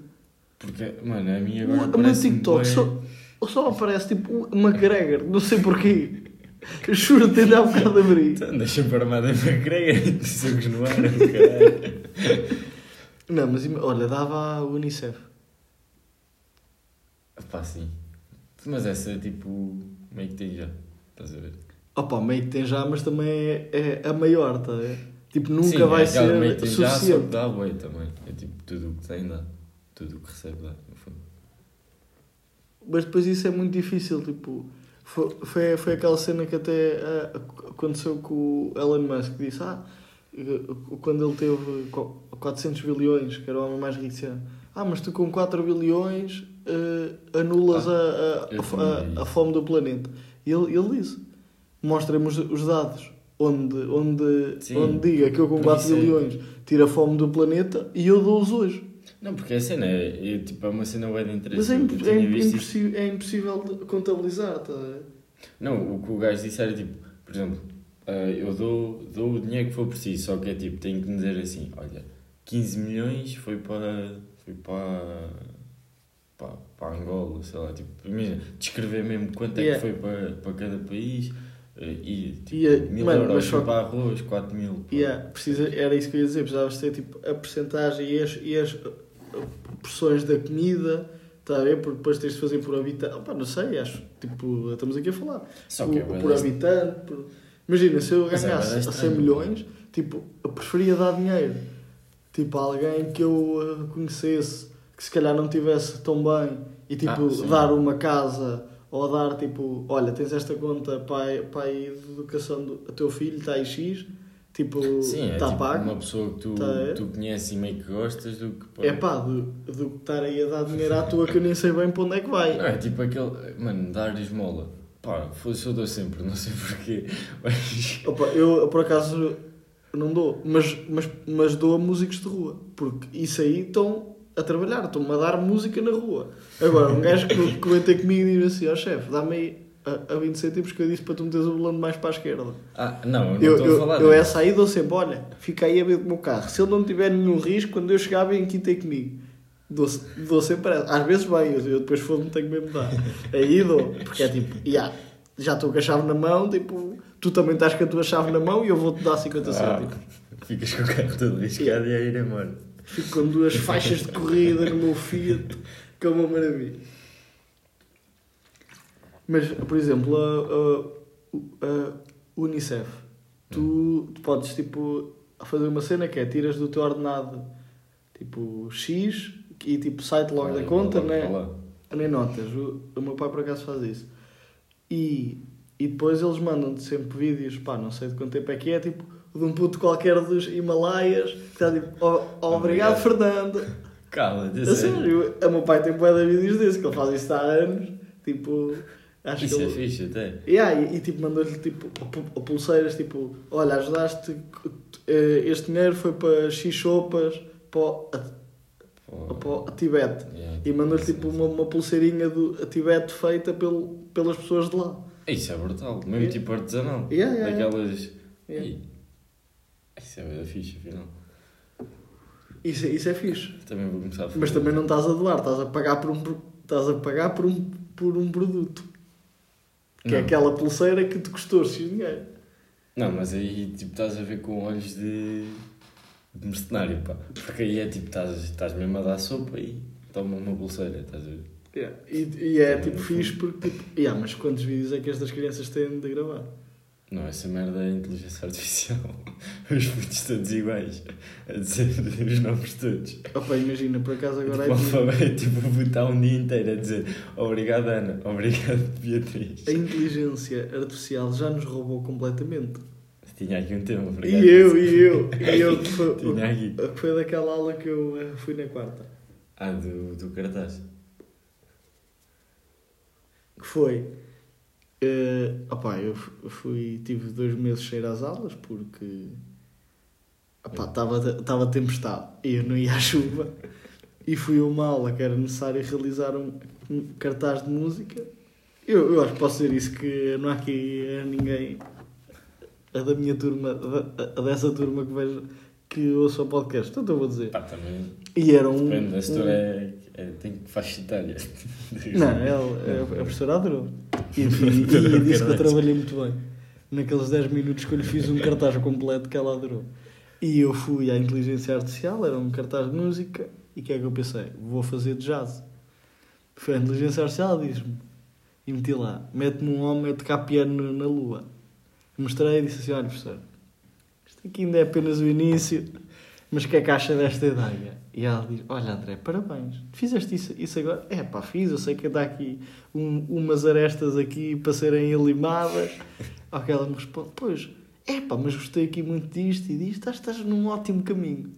Speaker 2: Porque, mano, a mim
Speaker 1: O,
Speaker 2: agora
Speaker 1: o meu
Speaker 2: parece
Speaker 1: TikTok só, só aparece tipo McGregor, não sei porquê. Eu juro que ainda há um bocado de abrir.
Speaker 2: Então, deixa para armada para creia, dizemos no ar, caralho.
Speaker 1: Não, mas olha, dava a Unicef.
Speaker 2: Pá, sim. Mas essa, tipo, meio que tem já. Estás a ver?
Speaker 1: Opa, meio que tem já, mas também é, é a maior, tá? ver? Tipo, nunca
Speaker 2: Sim,
Speaker 1: vai
Speaker 2: é
Speaker 1: ser
Speaker 2: meio que tem já, só que
Speaker 1: suficiente.
Speaker 2: dá boi também. É tipo, tudo o que tem dá. Tudo o que recebe dá, no fundo.
Speaker 1: Mas depois isso é muito difícil, tipo... Foi, foi, foi aquela cena que até ah, aconteceu com o Elon Musk, que disse, ah, quando ele teve qu- 400 bilhões, que era o homem mais rico desse ano, ah, mas tu com 4 bilhões eh, anulas
Speaker 2: Ah,
Speaker 1: a, a, a, a fome do planeta. E ele, ele disse, mostra-me os, os dados, onde, onde,
Speaker 2: Sim,
Speaker 1: onde diga que eu com
Speaker 2: porque
Speaker 1: 4
Speaker 2: isso é-
Speaker 1: bilhões tiro a fome do planeta e eu dou-os hoje.
Speaker 2: Não, porque a cena é, é, tipo, é uma cena bem de interesse.
Speaker 1: Mas é, imp- é, impossi- é impossível de contabilizar, tá?
Speaker 2: Não, o que o gajo disse era tipo, por exemplo, ah, eu dou, dou o dinheiro que for preciso, só que é tipo, tenho que dizer assim, olha, 15 milhões foi para. foi para. para, para Angola, sei lá, tipo, imagina, descrever mesmo quanto é
Speaker 1: Yeah.
Speaker 2: que foi para, para cada país e tipo,
Speaker 1: Yeah,
Speaker 2: mil
Speaker 1: mano,
Speaker 2: euros
Speaker 1: só-
Speaker 2: para arroz, 4 mil.
Speaker 1: Yeah, precisa, era isso que eu ia dizer, precisavas ter tipo a percentagem e as, e as uh, porções da comida, está a ver? Porque depois tens de fazer por habitante. Opa, não sei, acho, tipo, estamos aqui a falar.
Speaker 2: Só que é
Speaker 1: por habitante. por- Imagina, se eu
Speaker 2: é
Speaker 1: ganhasse a 100
Speaker 2: estranho,
Speaker 1: milhões, tipo, eu preferia dar dinheiro. Tipo, a alguém que eu uh, conhecesse, que se calhar não tivesse tão bem, e tipo,
Speaker 2: Ah,
Speaker 1: dar uma casa. Ou dar tipo, olha, tens esta conta para, para de educação do teu filho, está aí X, tipo,
Speaker 2: Sim, é
Speaker 1: está
Speaker 2: tipo
Speaker 1: pago.
Speaker 2: uma pessoa que tu,
Speaker 1: Tá, é?
Speaker 2: tu conheces e meio que gostas do que. pá,
Speaker 1: É pá, do, do que estar aí a dar dinheiro à tua que eu nem sei bem para onde é que vai.
Speaker 2: Não, é tipo aquele. Mano, dar esmola. Pá, fosse eu dou sempre, não sei porquê. Mas.
Speaker 1: Opa, eu por acaso não dou, mas, mas, mas dou a músicos de rua, porque isso aí estão a trabalhar, estão-me a dar música na rua. Agora, um gajo que comenta comigo e diz assim: ó chefe, dá-me aí a, a 20 cêntimos que eu disse para tu meteres o volante mais para a esquerda.
Speaker 2: Ah, não, eu não
Speaker 1: Eu,
Speaker 2: estou
Speaker 1: eu,
Speaker 2: a falar.
Speaker 1: eu
Speaker 2: disso.
Speaker 1: essa aí dou sempre: olha, fica aí a ver o meu carro. Se ele não tiver nenhum risco, quando eu chegar, vem aqui ter comigo. Dou, dou sempre essa. Às vezes bem, eu, eu depois foda-me, tenho mesmo dar. Aí dou, porque é tipo, yeah, já estou com a chave na mão, tipo, tu também estás com a tua chave na mão e eu vou-te dar 50
Speaker 2: Ah,
Speaker 1: cêntimos.
Speaker 2: ficas com o carro todo riscado e a ir embora.
Speaker 1: Fico com duas faixas de corrida no meu Fiat, que é uma maravilha. Mas, por exemplo, a, a, a Unicef, tu, tu podes tipo fazer uma cena que é tiras do teu ordenado tipo X e tipo sai-te logo da
Speaker 2: Olha,
Speaker 1: conta,
Speaker 2: lá,
Speaker 1: né? nem notas. O, o meu pai por acaso faz isso. E, e depois eles mandam-te sempre vídeos, pá, não sei de quanto tempo é que é, tipo, de um puto qualquer dos Himalaias, que está tipo, "Oh, oh, obrigado. Fernando.
Speaker 2: Cala-te,
Speaker 1: A sério, o meu pai tem bué de vídeos desse, que ele faz isso há anos, tipo, acho
Speaker 2: Isso
Speaker 1: que
Speaker 2: é
Speaker 1: ele...
Speaker 2: fixe até.
Speaker 1: Yeah, e, e, tipo, mandou-lhe tipo, pu- pulseiras, tipo, olha, ajudaste, eh, este dinheiro foi para X sopas, para, o-
Speaker 2: Pô,
Speaker 1: para o Tibete.
Speaker 2: yeah,
Speaker 1: E mandou-lhe
Speaker 2: isso-
Speaker 1: tipo uma, uma pulseirinha do a Tibete feita pelo, pelas pessoas de lá.
Speaker 2: Isso é brutal, mesmo
Speaker 1: Yeah.
Speaker 2: tipo artesanal.
Speaker 1: Yeah, yeah.
Speaker 2: Daquelas.
Speaker 1: Yeah.
Speaker 2: Isso é bem fixe, afinal.
Speaker 1: Isso, é- isso é fixe.
Speaker 2: Também vou começar a fazer.
Speaker 1: Mas também não estás a doar, estás a pagar por um, estás a pagar por um, por um produto. Que é
Speaker 2: Não.
Speaker 1: aquela pulseira que te custou X dinheiro.
Speaker 2: Não, mas aí tipo estás a ver com olhos de, de mercenário, pá. Porque aí é tipo, estás, estás mesmo a dar sopa e toma uma pulseira, estás a ver?
Speaker 1: Yeah. E, e é
Speaker 2: Também
Speaker 1: tipo fixe porque tipo, yeah, mas quantos vídeos é que estas crianças têm de gravar?
Speaker 2: Não, essa merda é inteligência artificial. Os putos todos iguais. A dizer os nomes todos.
Speaker 1: Opa, imagina, por acaso agora
Speaker 2: tipo,
Speaker 1: é
Speaker 2: alfabeto, tipo, vou botar um dia inteiro a dizer obrigado Ana, obrigado Beatriz.
Speaker 1: a inteligência artificial já nos roubou completamente.
Speaker 2: Tinha aqui um tema,
Speaker 1: E
Speaker 2: obrigado.
Speaker 1: eu, e eu, e eu, que foi,
Speaker 2: Tinha aqui.
Speaker 1: foi daquela aula que eu eh, fui na quarta.
Speaker 2: Ah, do, do cartaz.
Speaker 1: que foi. Eh, opá, eu fui, tive dois meses ir às aulas porque estava tempestade e eu não ia à chuva e fui a uma aula que era necessário realizar um, um cartaz de música. Eu, eu acho que posso dizer isso, que não há aqui ninguém a da minha turma, a, a dessa turma que vejo que ouça o podcast, então eu vou dizer.
Speaker 2: Pá, também.
Speaker 1: E era um.
Speaker 2: Depende, a
Speaker 1: um-
Speaker 2: história é, é, tem faixa etária.
Speaker 1: Não, ela, a, a professora adorou. E, e, e, e disse que eu trabalhei muito bem. Naqueles 10 minutos que eu lhe fiz um cartaz completo que ela adorou. E eu fui à inteligência artificial, era um cartaz de música, e o que é que eu pensei? Vou fazer de jazz. Foi a inteligência artificial, diz-me. E meti lá, mete-me um homem a tocar piano na lua. Mostrei e disse assim, olha professor, isto aqui ainda é apenas o início, mas o que é que acha desta ideia? E ela diz, olha André, parabéns, fizeste isso, isso agora? É pá, fiz, eu sei que dá aqui um- umas arestas aqui para serem elimadas. Ao que ela me responde, pois, é pá, mas gostei aqui muito disto e disto, estás, estás num ótimo caminho.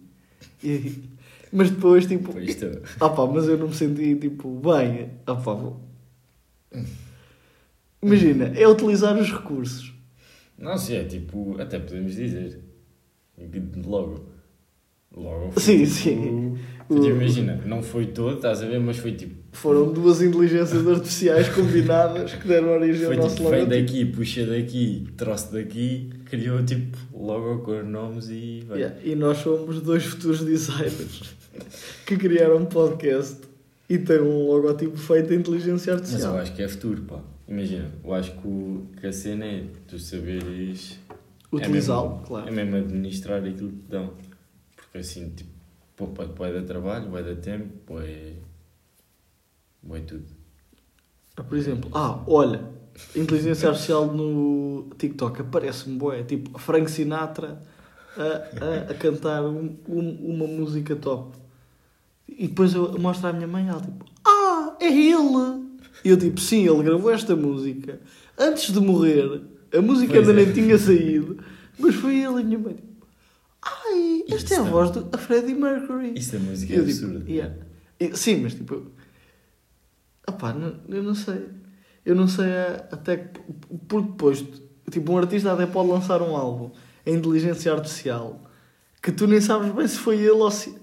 Speaker 1: E- mas depois, tipo, ah pá, mas eu não me senti, tipo, bem, ah pá, vou- Imagina, é utilizar os recursos.
Speaker 2: Não, sim, é tipo. Até podemos dizer. Logo. Logo. foi
Speaker 1: Sim,
Speaker 2: tipo-
Speaker 1: sim.
Speaker 2: foi tipo,
Speaker 1: O-
Speaker 2: imagina, não foi todo, estás a ver, mas foi tipo.
Speaker 1: Foram duas inteligências artificiais combinadas que deram origem
Speaker 2: Foi
Speaker 1: ao nosso
Speaker 2: tipo, vem
Speaker 1: logotipo.
Speaker 2: daqui, puxa daqui, troço daqui, criou tipo logo com os nomes e vai.
Speaker 1: Yeah, E nós somos dois futuros designers que criaram um podcast e têm um logotipo feito em inteligência
Speaker 2: Mas eu
Speaker 1: artificial.
Speaker 2: acho que é futuro, pá. Imagina, eu acho que, o, que a cena é tu saberes.
Speaker 1: Utilizá-lo,
Speaker 2: é mesmo,
Speaker 1: claro.
Speaker 2: É mesmo administrar aquilo que te dão. Porque assim, tipo, poupa vai dar trabalho, vai dar tempo, vai. vai tudo.
Speaker 1: Por exemplo, ah, olha, inteligência artificial no TikTok aparece-me boé, tipo Frank Sinatra a, a, a cantar um- um- uma música top. E depois eu mostro à minha mãe, ela tipo, ah, é ele! E eu tipo, sim, ele gravou esta música antes de morrer, a música
Speaker 2: Pois
Speaker 1: ainda
Speaker 2: é.
Speaker 1: nem tinha saído, mas foi ele e a minha mãe tipo, ai, esta é a voz do a Freddie Mercury.
Speaker 2: Isso é música
Speaker 1: E eu
Speaker 2: absurda.
Speaker 1: Tipo, yeah. E- sim, mas tipo. Opá, não, eu não sei. Eu não sei a- até que. Porque depois, tipo, um artista até pode lançar um álbum em inteligência artificial que tu nem sabes bem se foi ele ou se.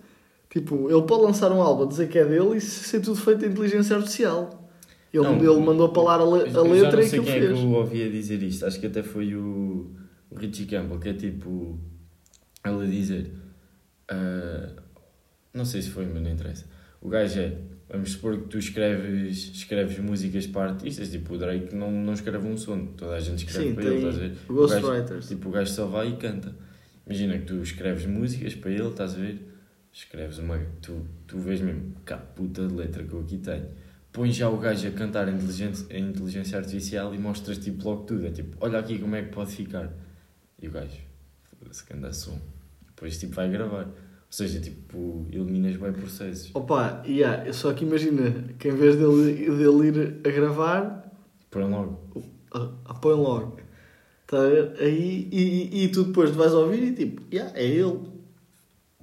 Speaker 1: Tipo, ele pode lançar um álbum, dizer que é dele e ser tudo feito em inteligência artificial. Ele,
Speaker 2: Não,
Speaker 1: ele mandou a, le- a
Speaker 2: Eu já
Speaker 1: letra
Speaker 2: não
Speaker 1: e
Speaker 2: sei
Speaker 1: aquilo
Speaker 2: quem é
Speaker 1: fez.
Speaker 2: que eu ouvia dizer isto. Acho que até foi o, o Richie Campbell, que é tipo. Ele a dizer. ah, não sei se foi, mas não interessa. O gajo é. Vamos supor que tu escreves, escreves músicas para artistas, tipo o Drake não, não escreve um som, toda a gente escreve
Speaker 1: Sim,
Speaker 2: para ele, estás a
Speaker 1: ghostwriters.
Speaker 2: Tipo, o gajo só vai e canta. Imagina que tu escreves músicas para ele, estás a ver? Escreves uma. Tu, tu vês mesmo, cá, puta de letra que eu aqui tenho. Pões já o gajo a cantar em inteligência, inteligência artificial e mostras tipo logo tudo. É tipo, olha aqui como é que pode ficar. E o gajo, que anda som. Depois tipo vai gravar. Ou seja, tipo, eliminas bem processos.
Speaker 1: Opa, yeah, só que imagina que em vez dele, dele ir a gravar,
Speaker 2: Põe logo.
Speaker 1: Ah, ah, põe logo. Tá a? Aí, e, e, tu depois vais ouvir e tipo, yeah, é ele.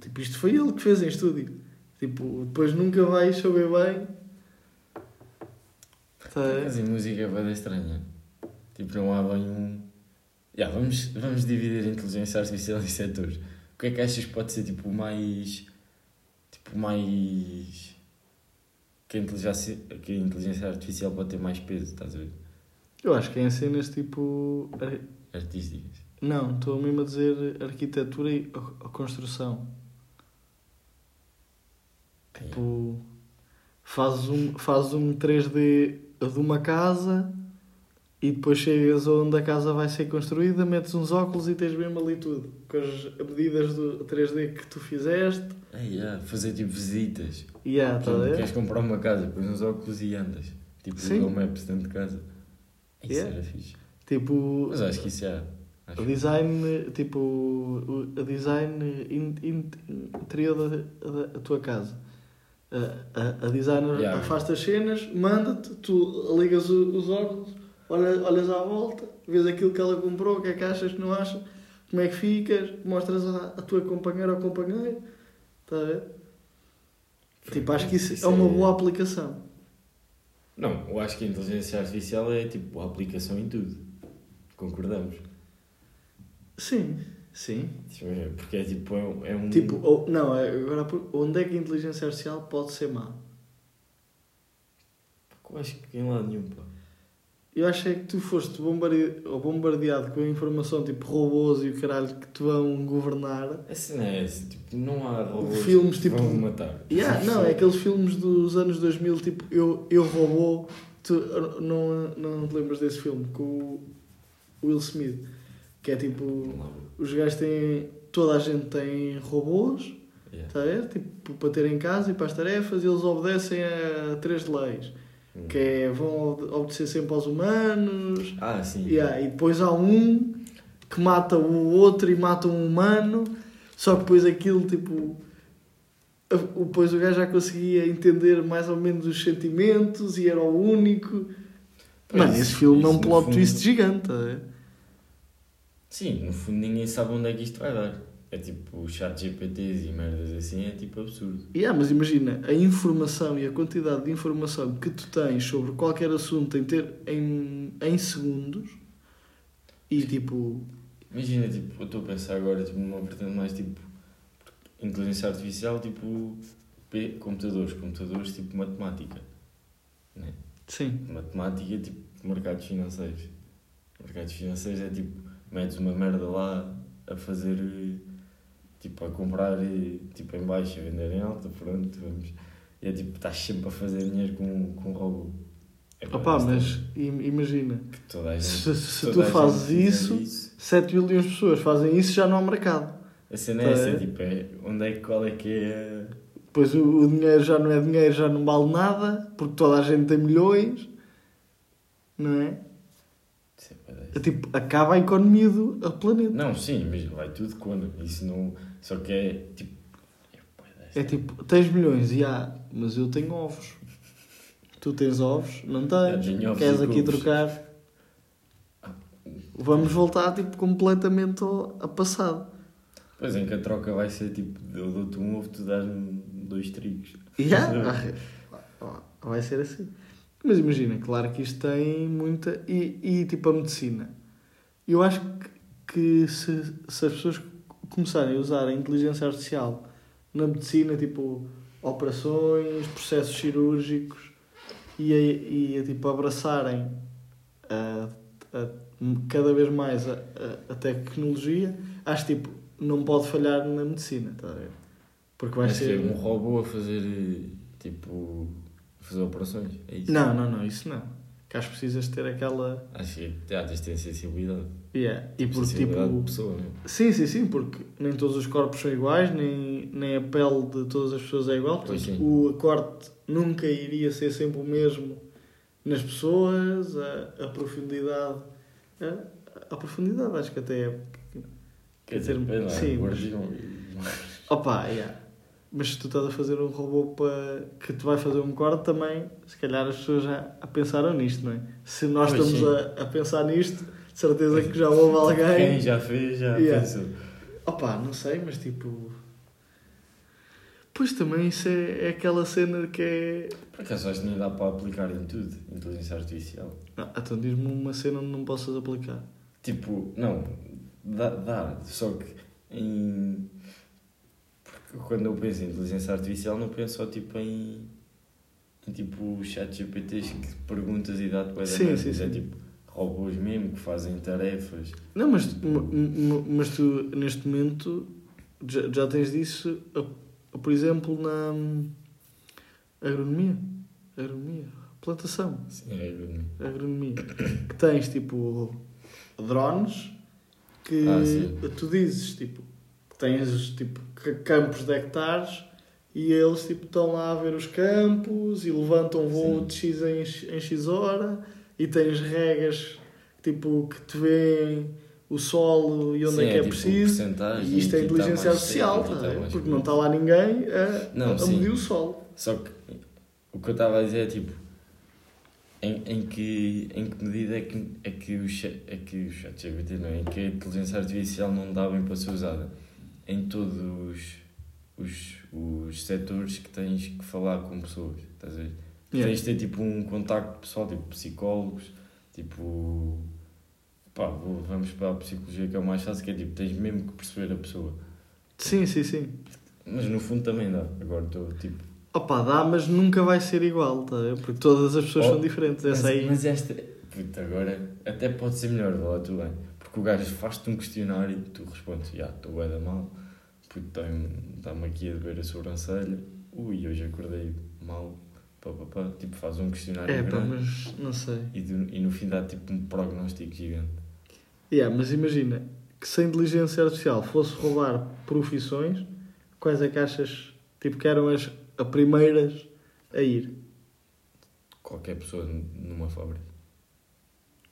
Speaker 1: Tipo, isto foi ele que fez em estúdio. Tipo, depois nunca vais saber bem. Tá a?
Speaker 2: Mas em música é bem estranha. Tipo, não há bem um. Yeah, vamos, vamos dividir a inteligência artificial em setores. O que é que achas que pode ser tipo mais. Tipo, mais. Que a, inteligência, que a inteligência artificial pode ter mais peso, estás a ver?
Speaker 1: Eu acho que é em cenas tipo. ar-
Speaker 2: Artísticas.
Speaker 1: Não, estou mesmo a dizer arquitetura e a, a construção. Tipo, fazes um, fazes um 3D de uma casa e depois chegas onde a casa vai ser construída, metes uns óculos e tens mesmo ali tudo. Com as medidas do 3D que tu fizeste.
Speaker 2: É, yeah, fazer tipo visitas.
Speaker 1: Yeah, tá a ver?
Speaker 2: Queres comprar uma casa, pões uns óculos e andas. Tipo,
Speaker 1: Sim.
Speaker 2: Google Maps dentro de casa. Isso
Speaker 1: Yeah.
Speaker 2: era fixe.
Speaker 1: Tipo,
Speaker 2: Mas acho que isso é. Acho
Speaker 1: o design, tipo, o o design in- in- interior da, da, da tua casa. A, a, a designer
Speaker 2: Yeah.
Speaker 1: afasta as cenas, manda-te, tu ligas os óculos, olha, olhas à volta, vês aquilo que ela comprou, o que é que achas que não achas, como é que ficas, mostras à, à tua companheira ou companheiro. Está a ver? Tipo, acho que isso, é uma boa aplicação.
Speaker 2: Não, eu acho que a inteligência artificial é tipo a aplicação em tudo. Concordamos?
Speaker 1: Sim, sim.
Speaker 2: Tipo, é- Porque é tipo, é um- é.
Speaker 1: Tipo, ou, não, é- agora onde é que a inteligência artificial pode ser má?
Speaker 2: Eu acho que em lado nenhum, pá.
Speaker 1: Eu acho é que tu foste bombardeado com a informação tipo robôs e o caralho que te vão governar.
Speaker 2: Assim não é essa, tipo, não há robôs
Speaker 1: Filmes,
Speaker 2: que
Speaker 1: tipo-
Speaker 2: vão matar.
Speaker 1: Yeah, não, é aqueles filmes dos anos 2000, tipo Eu, eu Robô. Tu não, não te lembras desse filme com o Will Smith? Que é tipo. Os gajos têm. Toda a gente tem robôs,
Speaker 2: Yeah.
Speaker 1: está a ver? Tipo, para ter em casa e para as tarefas, e eles obedecem a três leis.
Speaker 2: Hum.
Speaker 1: Que é, vão obede- obedecer sempre aos humanos,
Speaker 2: Ah, sim.
Speaker 1: Yeah, e depois há um que mata o outro e mata um humano, só que depois aquilo tipo. Depois o gajo já conseguia entender mais ou menos os sentimentos e era o único.
Speaker 2: Pois,
Speaker 1: Mano, esse filme é um plot
Speaker 2: fundo-
Speaker 1: twist gigante. é?
Speaker 2: Sim, no fundo ninguém sabe onde é que isto vai dar. É tipo, chat GPTs e merdas assim é tipo absurdo.
Speaker 1: Yeah, mas imagina, a informação e a quantidade de informação que tu tens sobre qualquer assunto em, ter, em, em segundos e tipo.
Speaker 2: Imagina, tipo, eu estou a pensar agora tipo, numa vertente mais tipo inteligência artificial, tipo P- computadores, computadores tipo matemática. Né?
Speaker 1: Sim.
Speaker 2: Matemática tipo mercados financeiros. Mercados financeiros é tipo, metes uma merda lá a fazer eh, tipo a comprar eh, tipo em baixo, a vender em alta, pronto, vamos. E é tipo, estás sempre a fazer dinheiro com, com robô. É estranho
Speaker 1: mas im- imagina,
Speaker 2: gente,
Speaker 1: se, se tu fazes
Speaker 2: fizer
Speaker 1: isso, 7 milhões de pessoas fazem isso, já não há mercado.
Speaker 2: A cena é essa,
Speaker 1: Tá,
Speaker 2: tipo, é, onde é que, qual é que é
Speaker 1: Depois o, o dinheiro já não é dinheiro, já não vale nada, porque toda a gente tem milhões, não é?
Speaker 2: Isso é bué
Speaker 1: É tipo, acaba a economia do planeta.
Speaker 2: Não, sim, mas vai tudo quando. Isso não. Só que é tipo. É, bué
Speaker 1: É tipo, tens milhões, e há, mas eu tenho ovos. Tu tens ovos? Não tens.
Speaker 2: Ovos
Speaker 1: Queres aqui trocar? Vamos voltar tipo, completamente ao, a passado.
Speaker 2: Pois em que a troca vai ser tipo, eu dou-te um ovo, tu dás-me dois trigos.
Speaker 1: E há, ah, vai ser assim. Mas imagina, claro que isto tem muita. E, e tipo a medicina. Eu acho que, que se, se as pessoas começarem a usar a inteligência artificial na medicina, tipo operações, processos cirúrgicos, e a, e a, tipo, abraçarem a, a- cada vez mais a, a, tecnologia, acho tipo, não pode falhar na medicina, tá a ver? Porque vai ser
Speaker 2: um robô a fazer tipo. Fazer operações. É isso.
Speaker 1: Não, não, não, isso não. Que acho que precisas ter aquela.
Speaker 2: Acho que já tens de ter sensibilidade.
Speaker 1: Yeah. E porque
Speaker 2: sensibilidade de
Speaker 1: tipo.
Speaker 2: pessoa, não é?
Speaker 1: Sim, sim, sim, porque nem todos os corpos são iguais, nem, nem a pele de todas as pessoas é igual. Portanto,
Speaker 2: sim.
Speaker 1: o corte nunca iria ser sempre o mesmo nas pessoas, a, a profundidade. A, a profundidade, acho que até é.
Speaker 2: Quer dizer, lá,
Speaker 1: sim,
Speaker 2: guardião.
Speaker 1: Opa, yeah. Mas se tu estás a fazer um robô para que te vai fazer um corte também, se calhar as pessoas já a pensaram nisto, não é? Se nós
Speaker 2: Pois
Speaker 1: estamos
Speaker 2: sim.
Speaker 1: a, a pensar nisto, de certeza que já houve
Speaker 2: Quem
Speaker 1: alguém.
Speaker 2: já fez, já
Speaker 1: Yeah.
Speaker 2: pensou.
Speaker 1: Opa, não sei, mas tipo. Pois também isso é, é aquela cena que é.
Speaker 2: Por acaso acho que nem dá para aplicar em tudo, inteligência artificial.
Speaker 1: Não, então diz-me uma cena onde não possas aplicar.
Speaker 2: Tipo, não, dá, dá só que em. Quando eu penso em inteligência artificial, não penso só tipo em. em tipo chat GPTs que perguntas e dá-te da
Speaker 1: Sim, sim,
Speaker 2: É
Speaker 1: sim.
Speaker 2: tipo robôs mesmo que fazem tarefas.
Speaker 1: Não, mas, mas tu neste momento já, já tens disso, por exemplo, na hum, agronomia. Agronomia. Plantação.
Speaker 2: Sim, é agronomia.
Speaker 1: agronomia, que tens tipo drones que
Speaker 2: Ah,
Speaker 1: tu dizes tipo tens tipo campos de hectares e eles tipo estão lá a ver os campos e levantam voo
Speaker 2: Sim.
Speaker 1: de X em, X- em X hora e tens regas tipo que te veem o solo e onde
Speaker 2: Sim,
Speaker 1: é que é,
Speaker 2: tipo
Speaker 1: preciso. e isto é
Speaker 2: aqui tá
Speaker 1: inteligência artificial tá,
Speaker 2: tá?
Speaker 1: porque não está lá ninguém a,
Speaker 2: Não,
Speaker 1: a medir o solo
Speaker 2: Só que o que eu estava a dizer é tipo em, em, que, em que medida é que, é que o chat, é que o chat GPT não é? Em que a inteligência artificial não dá bem para ser usada em todos os, os, setores que tens que falar com pessoas, estás a ver?
Speaker 1: Yeah.
Speaker 2: Tens de ter tipo um contacto pessoal, tipo psicólogos, tipo. Pá, vou- vamos para a psicologia que é o mais fácil, que é tipo, tens mesmo que perceber a pessoa.
Speaker 1: Sim, sim, sim.
Speaker 2: Mas no fundo também dá. Agora estou tipo.
Speaker 1: Opa, dá, mas nunca vai ser igual, tá? Porque todas as pessoas
Speaker 2: Oh,
Speaker 1: são diferentes.
Speaker 2: Mas,
Speaker 1: Essa aí.
Speaker 2: mas esta. Puta, agora até pode ser melhor, vá lá, tu bem. Porque o gajo faz-te um questionário e tu respondes, já, estou bué da mal, puto, está-me aqui a doer a sobrancelha, ui, hoje acordei mal, pá, pá, pá. tipo, faz um questionário
Speaker 1: É, pá, mas não sei.
Speaker 2: e, do- e no fim dá tipo um prognóstico gigante.
Speaker 1: Yeah, mas imagina que se a inteligência artificial fosse roubar profissões, quais é que achas tipo, que eram as a primeiras a ir?
Speaker 2: Qualquer pessoa numa fábrica.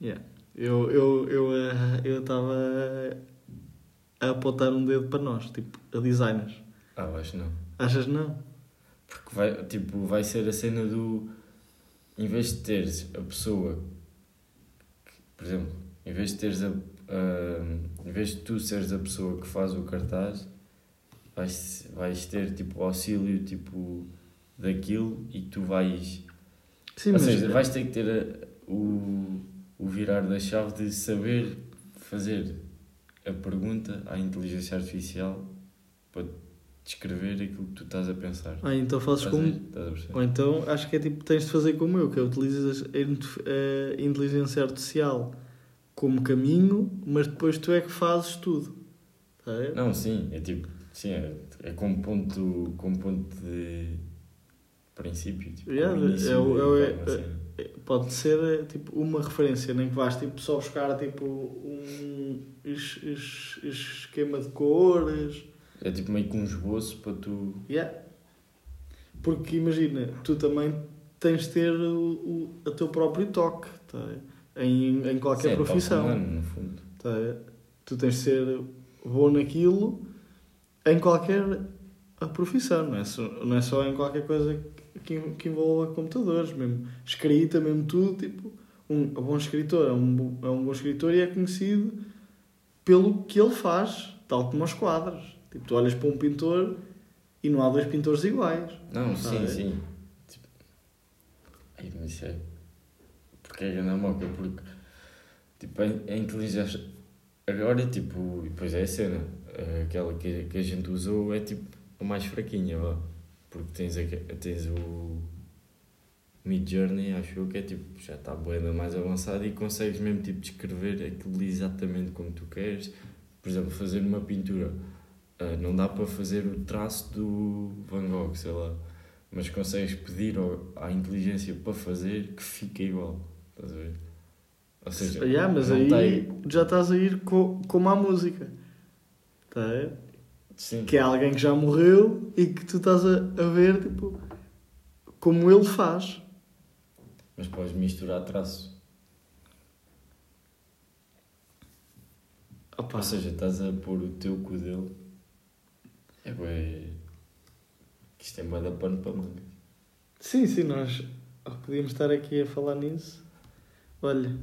Speaker 1: Yeah. Eu eu eu eh, eu estava a apontar um dedo para nós, tipo, a designers.
Speaker 2: Ah, eu acho não.
Speaker 1: Achas não?
Speaker 2: Porque vai, tipo, vai ser a cena do. Em vez de teres a pessoa. por exemplo, em vez de teres a. a- em vez de tu seres a pessoa que faz o cartaz, vais, vais ter tipo o auxílio tipo, daquilo e tu vais.
Speaker 1: Sim,
Speaker 2: ou
Speaker 1: mas
Speaker 2: seja, vais ter que ter a- o, o virar da chave de saber fazer a pergunta à inteligência artificial para descrever aquilo que tu estás a pensar.
Speaker 1: ah, então fazes
Speaker 2: Estás
Speaker 1: como? Ou então acho que é tipo, tens de fazer como eu, que é utilizas a int- a inteligência artificial como caminho, mas depois tu é que fazes tudo. Tá?
Speaker 2: Não, sim, é tipo, sim, é, é como ponto, como ponto de princípio, tipo,
Speaker 1: Yeah, é o- é o- é-. Pode ser é, tipo uma referência, nem que vais tipo, só buscar tipo um es- es- esquema de cores.
Speaker 2: É tipo meio que um esboço para tu.
Speaker 1: Yeah. Porque imagina, tu também tens de ter o, o, o teu próprio toque tá? em, em qualquer
Speaker 2: Sim, é
Speaker 1: profissão.
Speaker 2: humano, no fundo.
Speaker 1: Tá? Tu tens de ser bom naquilo em qualquer profissão, não é só, não é só em qualquer coisa que, que envolva computadores, mesmo escrita, mesmo tudo. Tipo, um, um bom escritor é um, é um bom escritor e é conhecido pelo que ele faz, tal como os quadros. Tipo, tu olhas para um pintor e não há dois pintores iguais.
Speaker 2: Não,
Speaker 1: a
Speaker 2: sim, sim. Tipo, ai, mas isso é. Porque é grande moca, porque. Tipo, a, a inteligência. Agora, tipo, e depois é a cena. Aquela que, que a gente usou é tipo a mais fraquinha, vá. Porque tens, aque- tens o. Mid Journey, acho eu que é tipo, já está boeda mais avançado e consegues mesmo tipo descrever aquilo exatamente como tu queres. Por exemplo, fazer uma pintura. ah, não dá para fazer o traço do Van Gogh, sei lá. Mas consegues pedir ao- à inteligência para fazer que fica igual. Estás a ver? Ou seja,
Speaker 1: Yeah, mas aí
Speaker 2: tem-
Speaker 1: já estás a ir co, como a música. Tá a ver?
Speaker 2: Sim.
Speaker 1: que é alguém que já morreu e que tu estás a, a ver tipo, como ele faz.
Speaker 2: Mas podes misturar traço.
Speaker 1: Opa,
Speaker 2: Ou seja, estás a pôr o teu cu dele. É. Que isto é bué da pano para manga.
Speaker 1: sim, sim, nós podíamos estar aqui a falar nisso. Olha,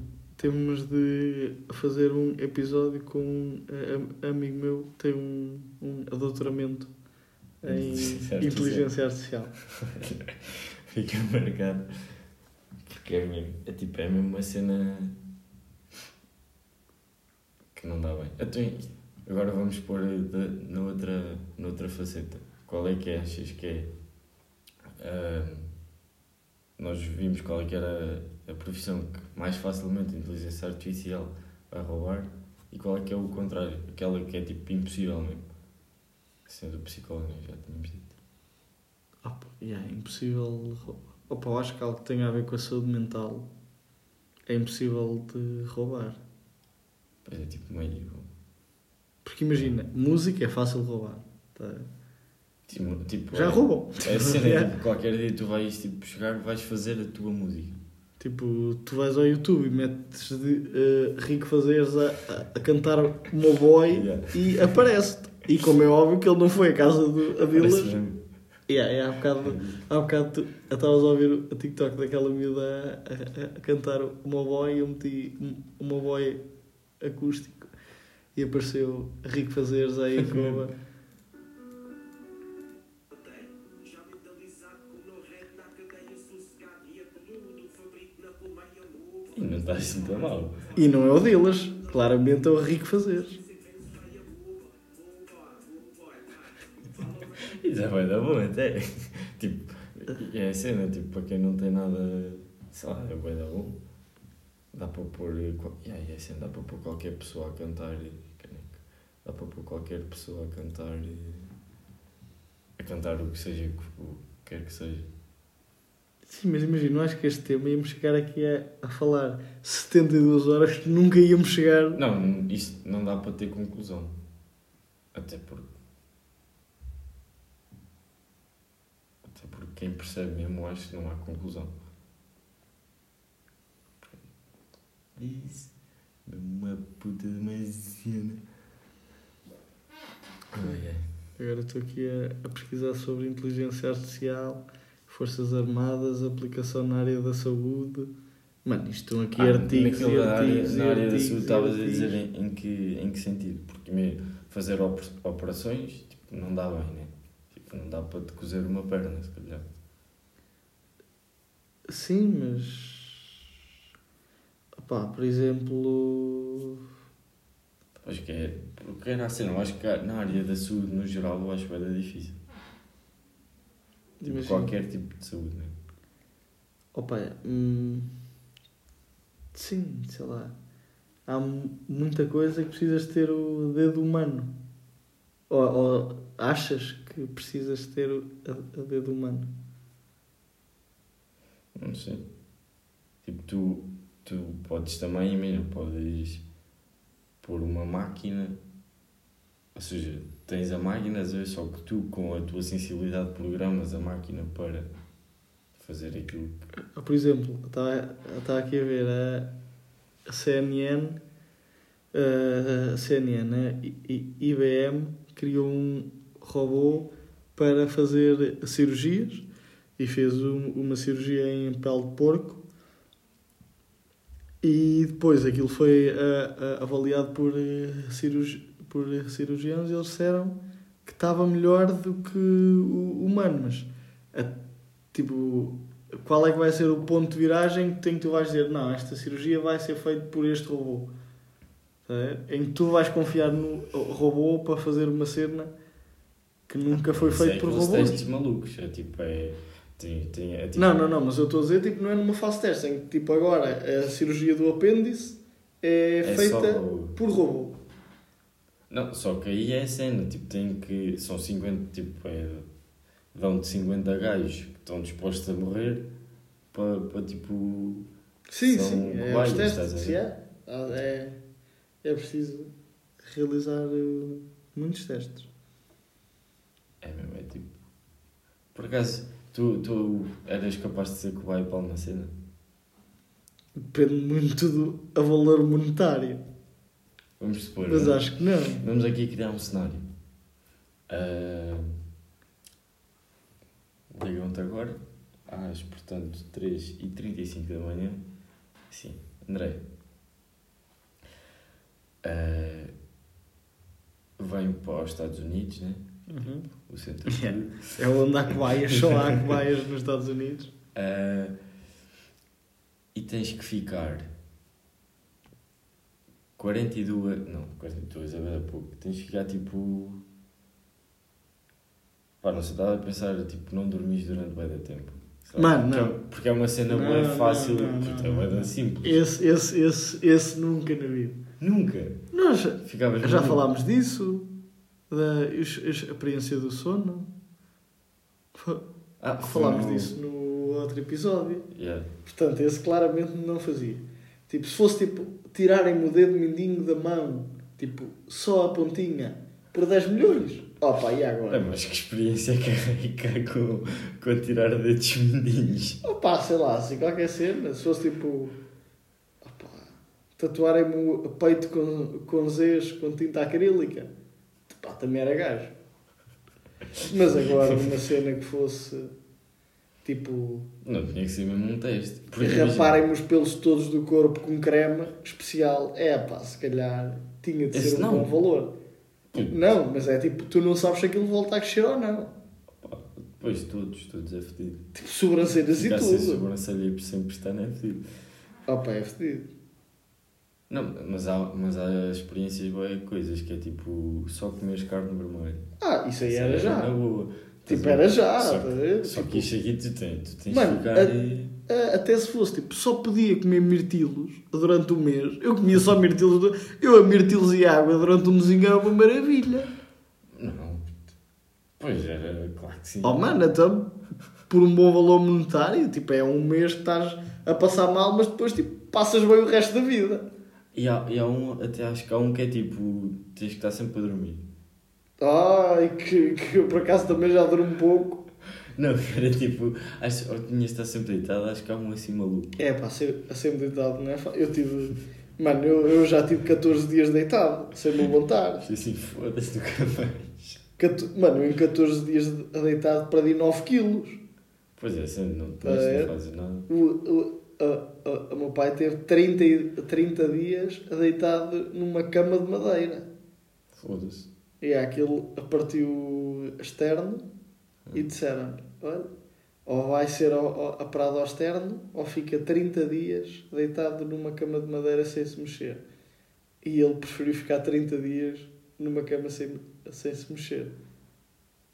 Speaker 1: temos de fazer um episódio com um amigo meu que tem um, um doutoramento em
Speaker 2: Inteligência artificial.
Speaker 1: inteligência artificial.
Speaker 2: Fica marcado. Porque é mesmo. É tipo, é mesmo uma cena. que não dá bem. Então, agora vamos pôr da- na outra, na outra faceta. Qual é que achas que é? ah, nós vimos qual é que era a profissão que mais facilmente a inteligência artificial vai roubar e qual é que é o contrário, aquela que é tipo impossível mesmo. Sendo psicólogo, já tínhamos dito.
Speaker 1: Opa, yeah, é impossível. rou- Opa, eu acho que algo que tem a ver com a saúde mental é impossível de roubar.
Speaker 2: Pois é tipo meio.
Speaker 1: Porque imagina, música é fácil de roubar. tá?
Speaker 2: Tipo, tipo,
Speaker 1: Já
Speaker 2: é-
Speaker 1: roubam.
Speaker 2: É a cena, tipo, qualquer dia tu vais tipo, chegar, vais fazer a tua música.
Speaker 1: Tipo, tu vais ao YouTube e metes de, eh, Rico Fazeres a, a, a cantar uma boy
Speaker 2: Yeah.
Speaker 1: e aparece-te. E como é óbvio que ele não foi à casa do a
Speaker 2: mesmo.
Speaker 1: Yeah, yeah, há bocado, há bocado tu estavas a ouvir o TikTok daquela miúda a, a, a cantar uma boy e eu meti um- uma boy acústico e apareceu Rico Fazeres aí com
Speaker 2: não estás assim tão mal.
Speaker 1: E não é o deles. Claramente é o rico fazer.
Speaker 2: E já vai dar bom até. Tipo, é a cena, tipo, para quem não tem nada, sei lá, é vai dar bom. Dá para pôr. Yeah, é assim, dá para pôr qualquer pessoa a cantar. Dá para pôr qualquer pessoa a cantar. e- A cantar o que seja, o que quer que seja.
Speaker 1: Sim, mas imagina, acho que este tema íamos chegar aqui a, a falar 72 horas que nunca íamos chegar.
Speaker 2: Não, isto não dá para ter conclusão. Até porque. Até porque quem percebe mesmo acho que não há conclusão. Isso. Uma puta de uma cena. Ai, ai.
Speaker 1: Agora estou aqui a, a pesquisar sobre inteligência artificial, Forças Armadas, aplicação na área da saúde. Mano, isto estão aqui
Speaker 2: Ah,
Speaker 1: artigos e
Speaker 2: área,
Speaker 1: artigos e
Speaker 2: na área da saúde estavas a dizer em, em que, em que sentido? Porque mesmo fazer oper- operações tipo, não dá bem, né? Tipo, não dá para te cozer uma perna, se calhar.
Speaker 1: Sim, mas. Opá, por exemplo.
Speaker 2: Acho que é. Porque era assim, não acho que na área da saúde no geral eu acho que vai dar difícil.
Speaker 1: Imagina.
Speaker 2: qualquer tipo de saúde, né?
Speaker 1: Opa, hum, sim, sei lá. Há mu- muita coisa que precisas ter o dedo humano. Ou, ou achas que precisas ter o a, a dedo humano.
Speaker 2: Não sei. Tipo, tu, tu podes também, imagina, podes pôr uma máquina, ou seja, tens a máquina, às vezes, só que tu, com a tua sensibilidade, programas a máquina para fazer aquilo que.
Speaker 1: Ah, Por exemplo, está aqui a ver a, a CNN, a CNN, a I- I- IBM criou um robô para fazer cirurgias e fez um- uma cirurgia em pele de porco e depois aquilo foi ah, ah, avaliado por, eh, cirurgi por cirurgiãos e eles disseram que estava melhor do que o humano, mas a- tipo qual é que vai ser o ponto de viragem que tem que tu vais dizer, não, esta cirurgia vai ser feita por este robô. Ver? Em que tu vais confiar no robô para fazer uma cena que nunca foi
Speaker 2: Isso é
Speaker 1: feita por robôs.
Speaker 2: testes malucos, é tipo, é. Tem, tem, é tipo,
Speaker 1: Não, não, não, mas eu estou a dizer, tipo, não é numa fase teste, em que, tipo, agora a cirurgia do apêndice é,
Speaker 2: É
Speaker 1: feita
Speaker 2: só-
Speaker 1: por robô.
Speaker 2: Não, só que aí é a cena, tipo, tem que. São 50, tipo, é, vão de 50 gajos que estão dispostos a morrer para, para tipo.
Speaker 1: Sim,
Speaker 2: São
Speaker 1: sim, é os testes,
Speaker 2: ver?
Speaker 1: é, é, é preciso realizar uh, muitos testes.
Speaker 2: É mesmo, é tipo. Por acaso, tu, tu eras capaz de ser cobaia para uma cena?
Speaker 1: Depende muito do a valor monetário.
Speaker 2: Vamos supor.
Speaker 1: Mas
Speaker 2: vamos,
Speaker 1: acho que não.
Speaker 2: vamos aqui criar um cenário. Ah, Ligam-te agora, às, portanto, 3h35 da manhã. Sim, André. Ah, vem para os Estados Unidos, né? O centro de
Speaker 1: Yeah. É onde há cobaias, só há cobaias nos Estados Unidos.
Speaker 2: Ah, e tens que ficar 42. Não, 42 é bem pouco. Tens que ficar tipo. Pá, não sei, estava a pensar, tipo, não dormis durante bem da tempo. Lá,
Speaker 1: Mano,
Speaker 2: porque é-
Speaker 1: não.
Speaker 2: Porque é uma cena
Speaker 1: Não,
Speaker 2: bem fácil,
Speaker 1: não, não,
Speaker 2: é
Speaker 1: não.
Speaker 2: bem simples.
Speaker 1: Esse, esse, esse, esse nunca na vida.
Speaker 2: Nunca.
Speaker 1: Nós
Speaker 2: Ficavas
Speaker 1: já
Speaker 2: maluco.
Speaker 1: falámos disso, da ex- ex- experiência do sono.
Speaker 2: Ah,
Speaker 1: Falámos
Speaker 2: no-
Speaker 1: disso no outro episódio.
Speaker 2: Yeah.
Speaker 1: Portanto, esse claramente não fazia. Tipo, se fosse tipo tirarem-me o dedo mindinho da mão, tipo, só a pontinha, por 10 milhões. Opa, e
Speaker 2: É,
Speaker 1: agora?
Speaker 2: mas que experiência é que arrancar com, com tirar dedos mindinhos.
Speaker 1: Opa, sei lá, assim, qualquer cena. Se fosse tipo. Opa, tatuarem-me o peito com, com Zs com tinta acrílica, pá, também era gajo. Mas agora, uma cena que fosse. Tipo.
Speaker 2: Não, tinha que ser mesmo um teste.
Speaker 1: Raparem-me os pelos todos do corpo com creme especial. É pá, se calhar tinha de
Speaker 2: Esse
Speaker 1: ser um
Speaker 2: não.
Speaker 1: bom valor. Não, mas é tipo, tu não sabes se aquilo volta a crescer ou não.
Speaker 2: Pá, Depois todos, todos é fedido.
Speaker 1: Tipo, sobrancelhas e
Speaker 2: Ficar sem
Speaker 1: tudo.
Speaker 2: sobrancelha e sempre estar é fedido.
Speaker 1: Opa, é fedido.
Speaker 2: Não, mas há, mas há experiências boas coisas que é tipo só comeres carne vermelha.
Speaker 1: Ah, isso aí era
Speaker 2: é
Speaker 1: já.
Speaker 2: Na boa.
Speaker 1: Tipo,
Speaker 2: a
Speaker 1: era já.
Speaker 2: Só,
Speaker 1: tá a ver?
Speaker 2: que- só
Speaker 1: Tipo,
Speaker 2: que isto aqui tu tens, tu tens
Speaker 1: Mano,
Speaker 2: que ficar
Speaker 1: a-
Speaker 2: e.
Speaker 1: Ah, Até se fosse, tipo, só podia comer mirtilos durante o mês. Eu comia só mirtilos. Eu a mirtilos e água durante um mesinho é uma maravilha.
Speaker 2: Não. Pois era, claro que sim.
Speaker 1: Oh, mano, então, por um bom valor monetário, tipo, é um mês que estás a passar mal, mas depois, tipo, passas bem o resto da vida.
Speaker 2: E há, e há um, até acho que há um que é tipo, tens que estar sempre a dormir.
Speaker 1: Ai, que, que eu por acaso também já durmo um pouco.
Speaker 2: Não, era tipo, acho, ou tinhas de estar sempre deitado, acho que há um assim maluco.
Speaker 1: É, pá, ser, a ser deitado não é. Eu tive. Mano, eu, eu já tive 14 dias deitado, sem me levantar.
Speaker 2: Acho assim, foda-se, nunca mais.
Speaker 1: Cato- Mano, em 14 dias de- deitado perdi 9 quilos.
Speaker 2: Pois é, assim, não,
Speaker 1: Ah, é?
Speaker 2: não fazes nada.
Speaker 1: O, o, a, a- o meu pai teve 30, e- 30 dias deitado numa cama de madeira.
Speaker 2: Foda-se.
Speaker 1: E aquilo partiu externo e disseram olha, ou vai ser ao, ao, externo ou fica 30 dias deitado numa cama de madeira sem se mexer. E ele preferiu ficar 30 dias numa cama sem, sem se mexer.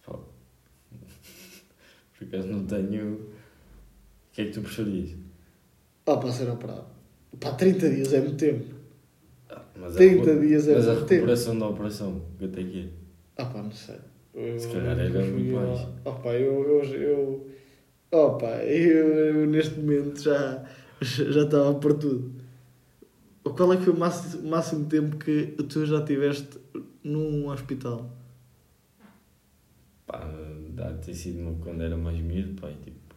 Speaker 2: Pá. Por acaso não tenho. O que é que tu preferias?
Speaker 1: Ah, para ser operado. Pá, 30 dias é muito tempo.
Speaker 2: Ah, Mas
Speaker 1: 30 dias é
Speaker 2: Mas a
Speaker 1: muito tempo.
Speaker 2: recuperação da operação, quanto é que é?
Speaker 1: Ah pá, não sei. Eu,
Speaker 2: Se calhar era muito mais.
Speaker 1: Oh pá, eu, eu, eu, oh pá, eu, eu neste momento já, já estava por tudo. Qual é que foi o máximo, máximo tempo que tu já tiveste num hospital?
Speaker 2: Pá, dá ter sido quando era mais miúdo, pá, e tipo.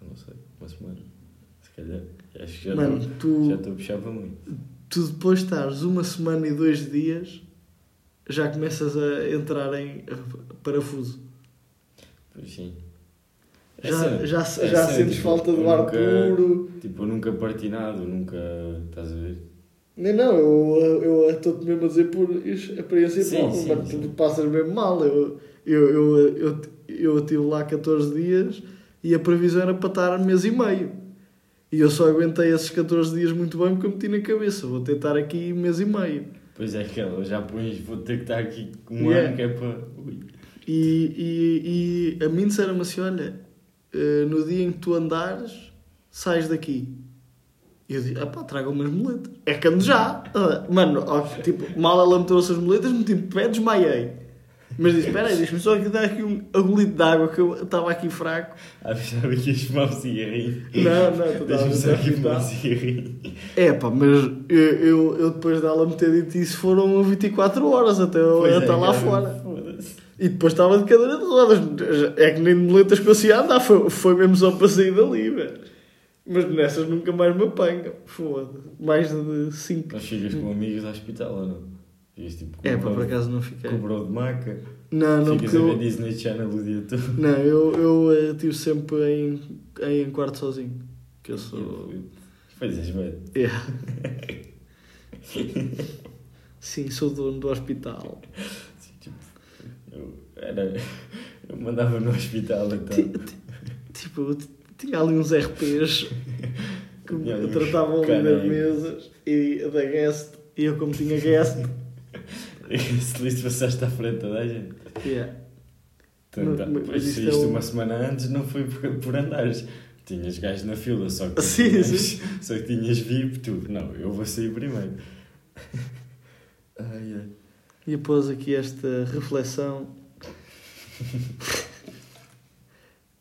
Speaker 2: Não sei, uma semana. Calhar. Acho que já
Speaker 1: Mano,
Speaker 2: estou-
Speaker 1: tu,
Speaker 2: já estou a puxar para muito.
Speaker 1: tu depois de estares uma semana e dois dias já começas a entrar em parafuso.
Speaker 2: Pois sim. É
Speaker 1: Já, já,
Speaker 2: É
Speaker 1: já
Speaker 2: sério,
Speaker 1: sentes
Speaker 2: tipo,
Speaker 1: falta do ar
Speaker 2: nunca-
Speaker 1: puro.
Speaker 2: Tipo, eu nunca parti nada, nunca. Estás a ver?
Speaker 1: Não, não, eu eu estou-te mesmo a dizer por ex- experiência
Speaker 2: Sim,
Speaker 1: própria,
Speaker 2: sim, sim.
Speaker 1: tu passas mesmo mal. Eu, eu, eu, eu, eu estive lá 14 dias e a previsão era para estar mês e meio. E eu só aguentei esses 14 dias muito bem porque eu meti na cabeça. Vou tentar aqui mês e meio.
Speaker 2: Pois é, aquela, já pões, vou ter que estar aqui um
Speaker 1: Yeah.
Speaker 2: ano que é para. Ui.
Speaker 1: E, e, e a mim disseram-me assim: olha, eh, no dia em que tu andares, sais daqui. E eu disse: ah pá, traga umas moletas. É que ando já. Ah, Mano, ó, tipo, mal ela meteu essas moletas, meti de pé, desmaiei. Mas disse: espera aí, deixa-me só aqui dar aqui um agolito de água que eu estava aqui fraco.
Speaker 2: Ah, pensava que ias fumar um cigarrinho.
Speaker 1: Não, não,
Speaker 2: Deixa-me só aqui fumar um
Speaker 1: hospital.
Speaker 2: cigarrinho.
Speaker 1: É pá, mas eu, eu, eu depois dela me ter dito isso foram 24 horas até
Speaker 2: Pois
Speaker 1: eu
Speaker 2: é,
Speaker 1: lá fora. E depois estava de cadeira de rodas. É que nem de moletas consegui andar. Foi, foi mesmo só para sair dali, velho. Mas nessas nunca mais me apanham. Foda. Mais de 5.
Speaker 2: Mas ficas com amigos ao hospital ou não? Ficas tipo
Speaker 1: É, pá, por acaso não fiquei.
Speaker 2: bro de maca.
Speaker 1: Não, não,
Speaker 2: Ficas
Speaker 1: porque
Speaker 2: a ver
Speaker 1: eu.
Speaker 2: Disney Channel o dia todo.
Speaker 1: Não, eu, eu eh, estive sempre em, em quarto sozinho. Que eu sou.
Speaker 2: Pois és.
Speaker 1: Yeah. Sim, sou dono do hospital.
Speaker 2: Assim, tipo, eu, era, eu mandava no hospital então.
Speaker 1: ti- Tipo, tinha ali uns RPs que me tratavam ali nas mesas e da guest. E eu, como tinha guest.
Speaker 2: Se lhe passaste à frente toda a gente.
Speaker 1: yeah.
Speaker 2: Então,
Speaker 1: Mas-
Speaker 2: tá,
Speaker 1: mas isto é um-
Speaker 2: uma semana antes, não foi por, por andares. Tinhas gajos na fila, só que,
Speaker 1: Sim,
Speaker 2: tinhas,
Speaker 1: sim.
Speaker 2: só que tinhas VIP, tu. Não, eu vou sair primeiro. Ai, ai.
Speaker 1: E após aqui esta reflexão.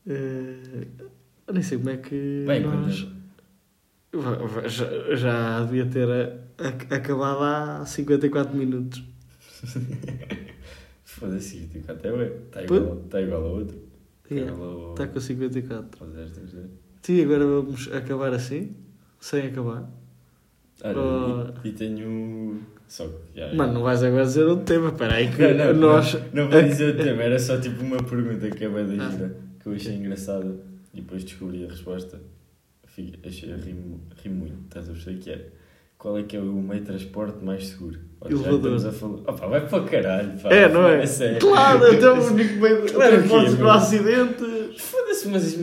Speaker 1: eu nem sei como é que.
Speaker 2: Bem,
Speaker 1: nós... va- Já, já devia ter acabado há 54 minutos.
Speaker 2: Foda-se, tipo, até bem. Está igual, tá igual ao outro. Está
Speaker 1: Yeah,
Speaker 2: ao.
Speaker 1: Está com 54.
Speaker 2: ao.
Speaker 1: Sim, agora vamos acabar assim, sem acabar.
Speaker 2: Olha, e, e tenho. Só já-
Speaker 1: Mano, não vais agora dizer o tema, peraí que
Speaker 2: Não, não,
Speaker 1: nós.
Speaker 2: não, não vou dizer o tema, era só tipo uma pergunta que é bem da
Speaker 1: Ah.
Speaker 2: gira, que eu achei engraçada e depois descobri a resposta. Fiquei- Achei rimo, rimo muito, estás a perceber que era. Qual é que é o meio de transporte mais seguro? Olha, já
Speaker 1: Elevador.
Speaker 2: estamos a falar. Opa, vai para o caralho, pá.
Speaker 1: É, não é?
Speaker 2: sério.
Speaker 1: Claro, então o único meio de
Speaker 2: é,
Speaker 1: transportes com acidentes.
Speaker 2: Foda-se, Mas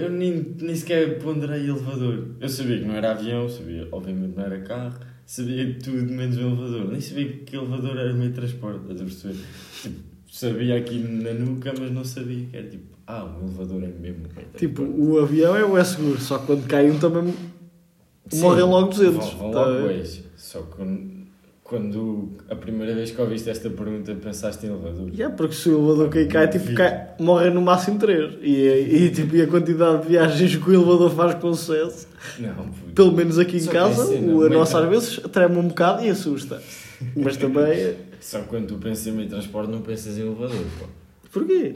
Speaker 2: eu nem, nem sequer ponderei elevador. Eu sabia que não era avião, sabia, obviamente não era carro, sabia tudo menos o elevador. Nem sabia que elevador era meio de transporte, estás a perceber? Tipo, sabia aqui na nuca, mas não sabia que era tipo, ah, um elevador é mesmo. um
Speaker 1: Tipo,
Speaker 2: transporte.
Speaker 1: o avião é o é seguro, só que quando cai um também
Speaker 2: Sim,
Speaker 1: morrem logo 200.
Speaker 2: Vão,
Speaker 1: Tá
Speaker 2: logo. Só que quando, a primeira vez que ouviste esta pergunta pensaste em elevador.
Speaker 1: Yeah, porque se o elevador cair, cai, tipo, cai, morrem no máximo 3. E, e, tipo, e a quantidade de viagens que o elevador faz com sucesso,
Speaker 2: Não, puto.
Speaker 1: pelo menos aqui em
Speaker 2: Só
Speaker 1: casa,
Speaker 2: é cena,
Speaker 1: o, a nossa às vezes treme um bocado e assusta. Mas também,
Speaker 2: Só quando tu pensas em meio transporte não pensas em elevador, pô.
Speaker 1: porquê?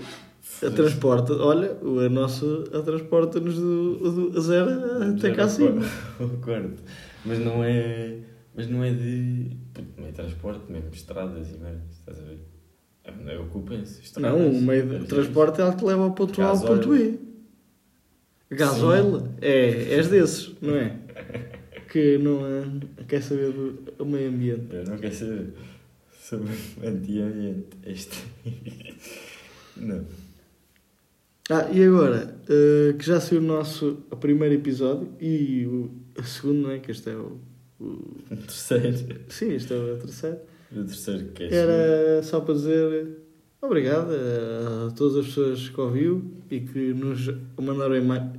Speaker 1: A transporta, olha, o- a nossa a transporta-nos do, do a zero até cá acima.
Speaker 2: Concordo. Mas não é. Mas não é de. meio transporte, mesmo estradas e merda, estás a ver? É, é o que eu penso. Estradas,
Speaker 1: Não, o meio de
Speaker 2: é-
Speaker 1: transporte é algo que leva ao ponto A ao ponto B. Gasoil? É, és desses, não é? Que não é, quer saber do, do meio ambiente.
Speaker 2: Eu não quero saber sobre anti-ambiente. Este. não.
Speaker 1: Ah, e agora, eh, que já saiu o nosso primeiro episódio e o, o segundo, não é? Que este é o, o-
Speaker 2: O terceiro.
Speaker 1: Sim, este é o terceiro.
Speaker 2: O terceiro que é
Speaker 1: Era só para dizer obrigado a todas as pessoas que ouviu e que nos mandaram,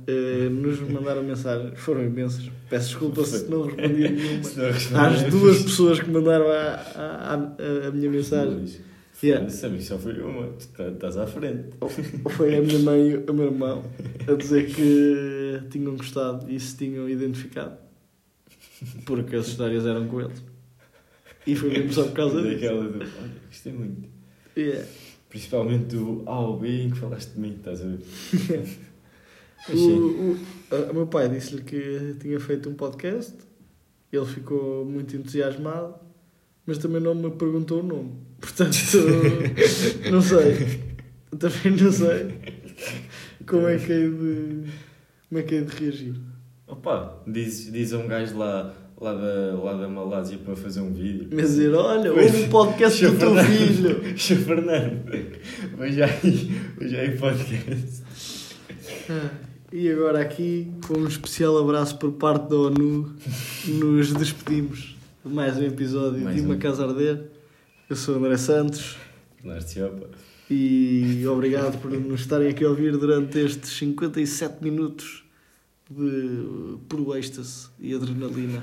Speaker 1: eh, nos mandaram mensagens. Foram imensas. Peço desculpa se não respondi a nenhuma.
Speaker 2: Se não
Speaker 1: Às duas pessoas que mandaram a, a, a- a minha mensagem. Yeah.
Speaker 2: Foda-se, a mim só foi uma. Tu tá- estás à frente.
Speaker 1: Foi a minha mãe e o meu irmão a dizer que tinham gostado e se tinham identificado. Porque as histórias eram com eles. E foi mesmo só por causa disso.
Speaker 2: Daquela do. Olha, gostei muito.
Speaker 1: Yeah.
Speaker 2: Principalmente do A ou B em que falaste de mim, estás a ver?
Speaker 1: O, o, o meu pai disse-lhe que tinha feito um podcast, ele ficou muito entusiasmado, mas também não me perguntou o nome. Portanto, não sei. Também não sei como é que hei de, como é que hei de reagir.
Speaker 2: Opa, diz, diz a um gajo lá, lá, da, lá da Malásia para fazer um vídeo.
Speaker 1: Mas dizer, olha, houve um podcast do teu filho.
Speaker 2: Sr. Fernando, hoje aí, hoje aí podcast.
Speaker 1: Ah, E agora aqui, com um especial abraço por parte da ONU, nos despedimos de mais um episódio
Speaker 2: Mais
Speaker 1: de Uma
Speaker 2: um.
Speaker 1: Casa Arder. Eu sou o André Santos.
Speaker 2: Narciopa.
Speaker 1: E obrigado por nos estarem aqui a ouvir durante estes 57 minutos de puro êxtase e adrenalina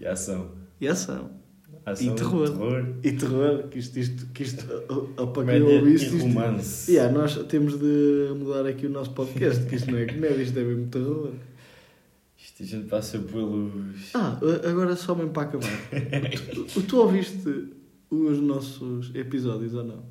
Speaker 2: E ação.
Speaker 1: e ação.
Speaker 2: ação
Speaker 1: E terror.
Speaker 2: terror.
Speaker 1: E terror, que isto, isto, que isto a- a- para quem
Speaker 2: Comédia
Speaker 1: ouve
Speaker 2: e
Speaker 1: isto, isto
Speaker 2: romance.
Speaker 1: Yeah, nós temos de mudar aqui o nosso podcast, que isto não é comédia, isto é mesmo terror.
Speaker 2: Isto a gente passa pelos.
Speaker 1: Ah, agora só mesmo para acabar. tu, tu ouviste os nossos episódios ou não?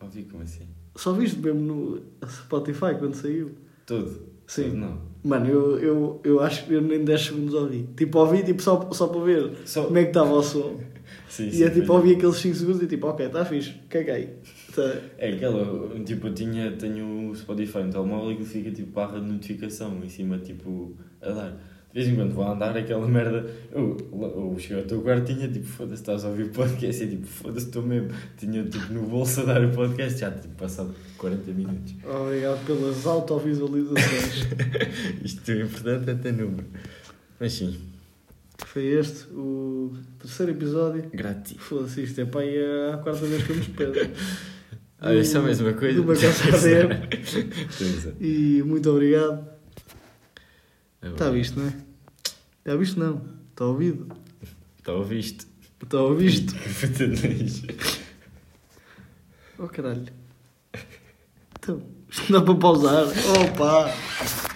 Speaker 2: Ouvi como assim?
Speaker 1: Só viste mesmo no Spotify quando saiu?
Speaker 2: Todo.
Speaker 1: Sim.
Speaker 2: Todo não.
Speaker 1: Mano, eu, eu, eu acho que eu nem 10 segundos ouvi. Tipo, ouvi tipo, só, só para ver
Speaker 2: Só...
Speaker 1: como é que estava o som.
Speaker 2: Sim,
Speaker 1: E é tipo, ouvi aqueles 5 segundos e tipo, ok, está fixe, caguei. Tá.
Speaker 2: É aquela, tipo, eu tinha, tenho o Spotify no telemóvel e que fica tipo barra de notificação em cima, tipo, a dar. De vez em quando vou andar aquela merda. Eu, eu cheguei ao teu quarto tinha tipo, foda-se, estás a ouvir o podcast. E tipo, foda-se, estou mesmo. Tinha tipo no bolso a dar o podcast, já tipo passado 40 minutos.
Speaker 1: Obrigado pelas autovisualizações.
Speaker 2: Isto é importante até número. Mas sim,
Speaker 1: Foi este o terceiro episódio.
Speaker 2: grátis.
Speaker 1: Foda-se, isto é para aí a quarta vez que eu me despedo.
Speaker 2: Ah, é só a mesma coisa.
Speaker 1: De uma. E muito obrigado.
Speaker 2: É
Speaker 1: Está visto, não é? Está visto, não. Está ouvido.
Speaker 2: Está ouviste.
Speaker 1: Está ouvisto.
Speaker 2: Está
Speaker 1: Oh caralho. Então, isto não dá para pausar. Opa!